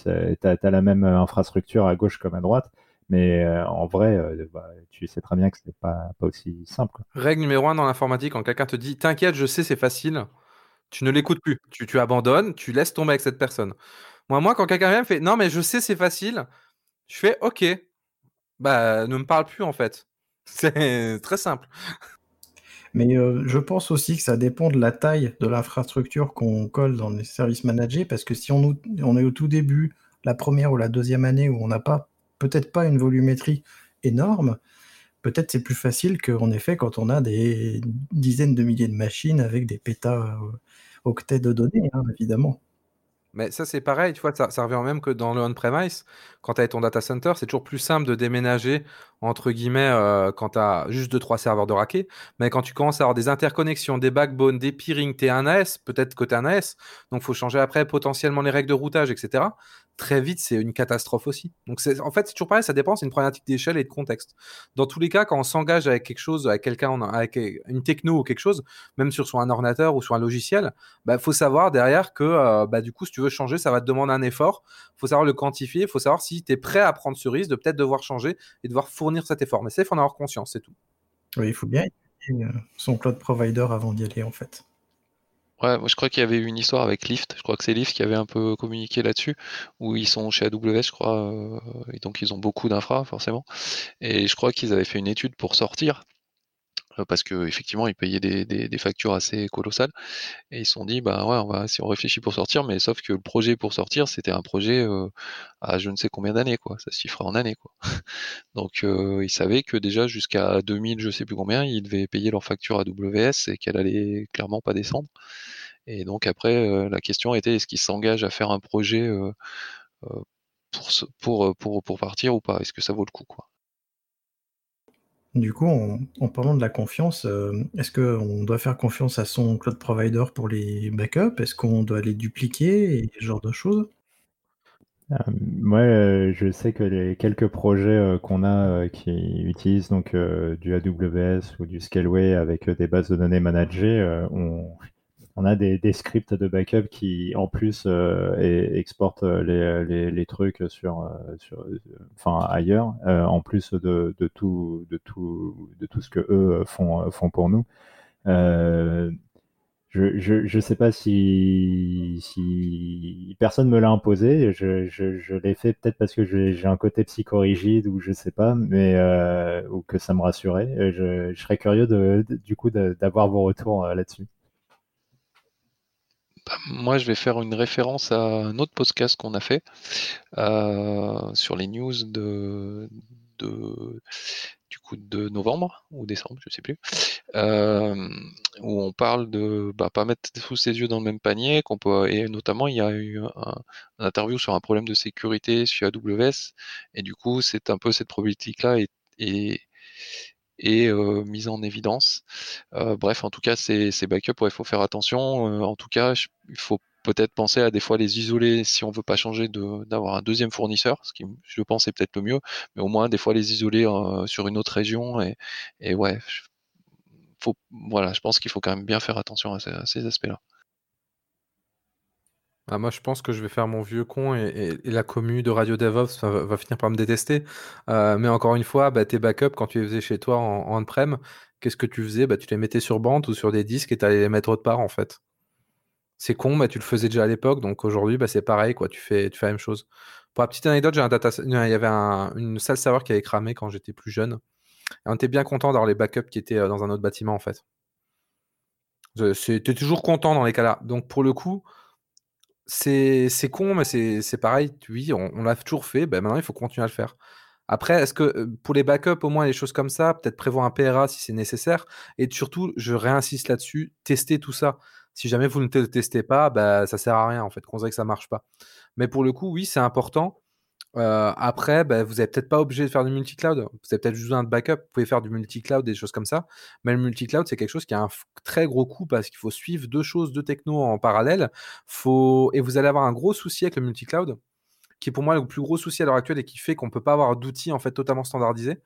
t'as as la même infrastructure à gauche comme à droite mais en vrai bah, tu sais très bien que c'est pas, pas aussi simple règle numéro un dans l'informatique quand quelqu'un te dit t'inquiète je sais c'est facile tu ne l'écoutes plus. Tu, tu abandonnes tu laisses tomber avec cette personne. Moi moi quand quelqu'un vient me fait non mais je sais c'est facile je fais ok bah, ne me parle plus en fait. C'est très simple. Mais euh, je pense aussi que ça dépend de la taille de l'infrastructure qu'on colle dans les services managés, parce que si on, on, est au tout début, la première ou la deuxième année, où on n'a pas, peut-être pas une volumétrie énorme, peut-être c'est plus facile qu'en effet quand on a des dizaines de milliers de machines avec des pétas euh, octets de données, hein, évidemment. Mais ça, c'est pareil, tu vois, ça, revient même que dans le on-premise, quand tu as ton data center, c'est toujours plus simple de déménager, entre guillemets, euh, quand tu as juste 2-3 serveurs de raquet. Mais quand tu commences à avoir des interconnexions, des backbones, des peering, tu un AS, peut-être que tu es un AS, donc il faut changer après potentiellement les règles de routage, etc. Très vite, c'est une catastrophe aussi. Donc en fait, c'est toujours pareil, ça dépend, c'est une problématique d'échelle et de contexte. Dans tous les cas, quand on s'engage avec quelque chose, avec quelqu'un, avec une techno ou quelque chose, même sur, un ordinateur ou sur un logiciel, il bah, faut savoir derrière que euh, bah, du coup, si tu veux changer, ça va te demander un effort. Il faut savoir le quantifier. Il faut savoir si tu es prêt à prendre ce risque de peut-être devoir changer et devoir fournir cet effort. Mais ça, il faut en avoir conscience, c'est tout. Oui, il faut bien euh, son cloud provider avant d'y aller, en fait. Ouais, moi je crois qu'il y avait eu une histoire avec Lyft. Je crois que c'est Lyft qui avait un peu communiqué là-dessus, où ils sont chez AWS, je crois, euh, et donc ils ont beaucoup d'infra, forcément. Et je crois qu'ils avaient fait une étude pour sortir euh, parce qu'effectivement, ils payaient des, des, factures assez colossales. Et ils se sont dit, bah ouais, on va, si on réfléchit pour sortir, mais sauf que le projet pour sortir, c'était un projet euh, à je ne sais combien d'années, quoi. Ça se chiffrait en années, quoi. Donc, euh, ils savaient que déjà jusqu'à 2000, je sais plus combien, ils devaient payer leur facture à WS et qu'elle allait clairement pas descendre. Et donc après, la question était, est-ce qu'ils s'engagent à faire un projet pour, pour, pour, pour partir ou pas? Est-ce que ça vaut le coup, quoi? Du coup, en, parlant de la confiance, euh, est-ce qu'on doit faire confiance à son cloud provider pour les backups? Est-ce qu'on doit les dupliquer et ce genre de choses? Euh, Moi, euh, je sais que les quelques projets qu'on a qui utilisent donc du AWS ou du Scaleway avec des bases de données managées, a des, scripts de backup qui, en plus, euh, exportent les, les, trucs sur, euh, enfin, ailleurs, euh, en plus de, tout, de, tout, de tout ce que eux font, pour nous. je ne sais pas si, personne me l'a imposé. Je, l'ai fait peut-être parce que j'ai un côté psychorigide ou je sais pas, mais ou que ça me rassurait. Je, serais curieux du coup d'avoir vos retours là-dessus. Moi, je vais faire une référence à un autre podcast qu'on a fait euh, sur les news de, du coup de novembre ou décembre, je sais plus, euh, où on parle de bah, pas mettre tous ses yeux dans le même panier, et notamment il y a eu un, interview sur un problème de sécurité sur AWS et du coup c'est un peu cette problématique là et, et euh, mise en évidence. Euh, bref, en tout cas, ces, backups, il faut faire attention. Euh, en tout cas, il faut peut-être penser à des fois les isoler si on veut pas changer d'avoir un deuxième fournisseur, ce qui je pense est peut-être le mieux, mais au moins des fois les isoler sur une autre région et, et ouais, faut, voilà, je pense qu'il faut quand même bien faire attention à ces aspects-là. Ah, moi, je pense que je vais faire mon vieux con et, la commu de Radio DevOps va, finir par me détester. Euh, mais encore une fois, bah, tes backups, quand tu les faisais chez toi en, on-prem, qu'est-ce que tu faisais? Bah, Tu les mettais sur bande ou sur des disques et tu allais les mettre autre part, en fait. C'est con, tu le faisais déjà à l'époque, donc aujourd'hui, bah, c'est pareil. Tu fais, tu la même chose. Pour la petite anecdote, j'ai un data... il y avait une salle serveur qui avait cramé quand j'étais plus jeune. Et on était bien content d'avoir les backups qui étaient euh, dans un autre bâtiment, en fait. C'était toujours content dans les cas-là. Donc, pour le coup, c'est con, mais c'est pareil. Oui, on, l'a toujours fait. Ben maintenant, il faut continuer à le faire. Après, est-ce que pour les backups, au moins, les choses comme ça, peut-être prévoir un PRA si c'est nécessaire. Et surtout, je réinsiste là-dessus, tester tout ça. Si jamais vous ne testez pas, bah, ça sert à rien, en fait, qu'on que ça marche pas. Mais pour le coup, oui, c'est important. Euh, après, bah, vous n'êtes peut-être pas obligé de faire du multi-cloud. Vous avez peut-être besoin de backup. Vous pouvez faire du multi-cloud, des choses comme ça. Mais le multi-cloud, c'est quelque chose qui a un très gros coût parce qu'il faut suivre deux choses, deux technos en parallèle. Et vous allez avoir un gros souci avec le multi-cloud, qui est pour moi le plus gros souci à l'heure actuelle et qui fait qu'on ne peut pas avoir d'outils en fait totalement standardisés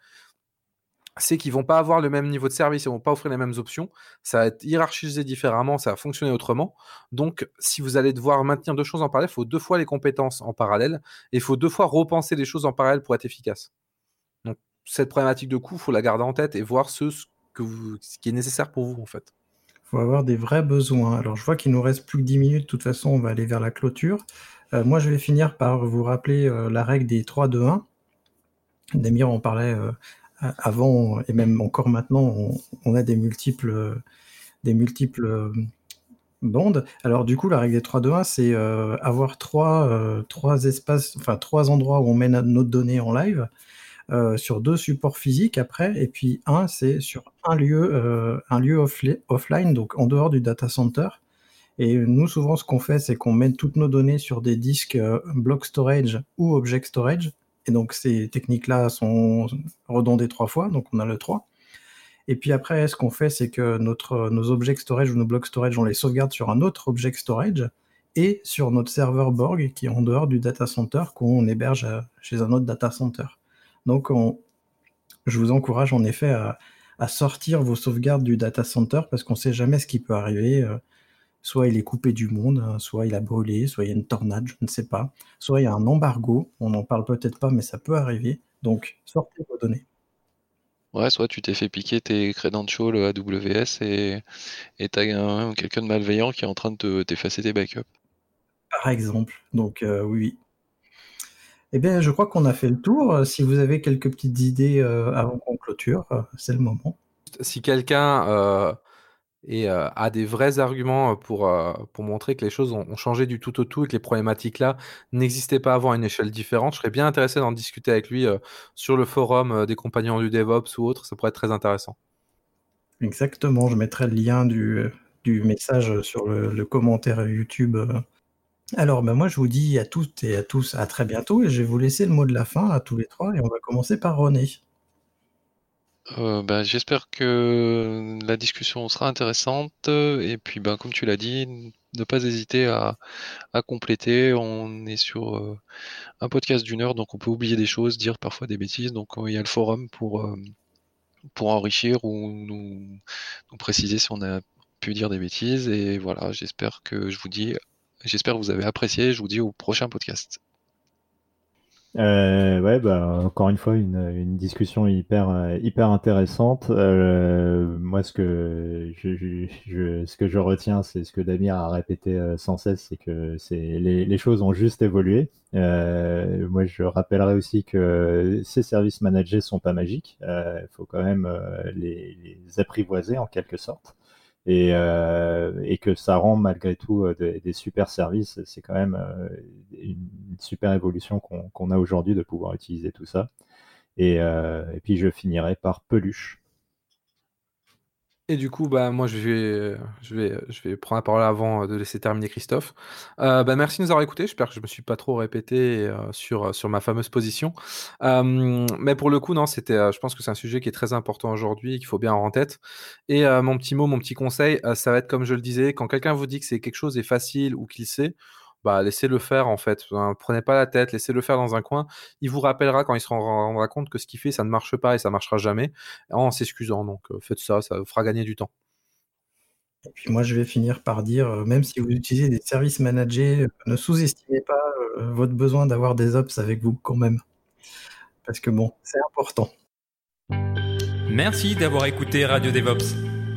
c'est qu'ils vont pas avoir le même niveau de service, ils vont pas offrir les mêmes options, ça va être hiérarchisé différemment, ça va fonctionner autrement. Donc, si vous allez devoir maintenir deux choses en parallèle, il faut deux fois les compétences en parallèle et il faut deux fois repenser les choses en parallèle pour être efficace. Donc, cette problématique de coût, faut la garder en tête et voir ce, que ce qui est nécessaire pour vous en fait. Il faut avoir des vrais besoins. Alors, je vois qu'il nous reste plus que 10 minutes, de toute façon, on va aller vers la clôture. Euh, moi, je vais finir par vous rappeler euh, la règle des 3-2-1. Damir en parlait euh, avant et même encore maintenant, on, a des multiples, des multiples bandes. Alors du coup, la règle des 3 2 1, c'est euh, avoir trois, euh, trois espaces, enfin trois endroits où on met notre données en live. Euh, sur deux supports physiques après, et puis un, c'est sur un lieu, un lieu offline, donc en dehors du data center. Et nous, souvent, ce qu'on fait, c'est qu'on met toutes nos données sur des disques block storage ou object storage, et donc ces techniques-là sont redondées trois fois, donc on a le 3. Et puis après, ce qu'on fait, c'est que notre, nos object storage ou nos blocs storage, on les sauvegarde sur un autre object storage et sur notre serveur Borg qui est en dehors du data center qu'on héberge chez un autre data center. Donc je vous encourage en effet à, à, sortir vos sauvegardes du data center parce qu'on ne sait jamais ce qui peut arriver. Euh, Soit il est coupé du monde, hein, soit il a brûlé, soit il y a une tornade, je ne sais pas. Soit il y a un embargo, on n'en parle peut-être pas, mais ça peut arriver. Donc, sortez vos données. Ouais, soit tu t'es fait piquer tes credentials AWS et tu as quelqu'un de malveillant qui est en train de t'effacer tes backups. Par exemple. Donc, euh, oui. Eh bien, je crois qu'on a fait le tour. Si vous avez quelques petites idées euh, avant qu'on clôture, euh, c'est le moment si quelqu'un euh, et, euh, a des vrais arguments pour, euh, pour montrer que les choses ont, changé du tout au tout et que les problématiques-là n'existaient pas avant à une échelle différente, je serais bien intéressé d'en discuter avec lui euh, sur le forum euh, des compagnons du DevOps ou autre. Ça pourrait être très intéressant. Exactement, je mettrai le lien du, du message sur le, commentaire YouTube. euh. Alors, ben moi, je vous dis à toutes et à tous à très bientôt et je vais vous laisser le mot de la fin à tous les trois et on va commencer par René. Euh, bah, j'espère que la discussion sera intéressante et puis ben, comme tu l'as dit, ne pas hésiter à, compléter. On est sur euh, un podcast d'une heure, donc on peut oublier des choses, dire parfois des bêtises. Donc euh, il y a le forum pour, pour enrichir ou nous, nous préciser si on a pu dire des bêtises. Et voilà, j'espère que je vous dis, j'espère que vous avez apprécié. Je vous dis au prochain podcast. Euh, ouais, bah, encore une fois, une, une discussion hyper, euh, hyper intéressante. Euh, moi, ce que je, je- je- ce que je retiens, c'est ce que Damir a répété euh, sans cesse, c'est que c'est les, les choses ont juste évolué. Euh, moi, je rappellerai aussi que ces services managés sont pas magiques. Il faut quand même euh, les, les apprivoiser en quelque sorte. Et, euh, et que ça rend malgré tout euh, des, des super services. C'est quand même euh, super évolution qu'on a aujourd'hui de pouvoir utiliser tout ça. Et, euh, et puis je finirai par peluche. Et du coup, bah, moi, je vais, je vais, je vais prendre la parole avant de laisser terminer Christophe. Euh, bah, merci de nous avoir écoutés. J'espère que je me suis pas trop répété euh, sur, ma fameuse position. Mais pour le coup, non, c'était, je pense que c'est un sujet qui est très important aujourd'hui qu'il faut bien avoir en tête. Et mon petit mot, mon petit conseil, ça va être comme je le disais, quand quelqu'un vous dit que c'est quelque chose est facile ou qu'il sait, bah, laissez-le faire en fait. Hein, prenez pas la tête, laissez-le faire dans un coin. Il vous rappellera quand il se rendra compte que ce qu'il fait, ça ne marche pas et ça marchera jamais en s'excusant. Donc euh, faites ça, ça vous fera gagner du temps. Et puis moi, je vais finir par dire, euh, même si vous utilisez des services managés, euh, ne sous-estimez pas votre besoin d'avoir des ops avec vous quand même. Parce que bon, c'est important. Merci d'avoir écouté Radio DevOps.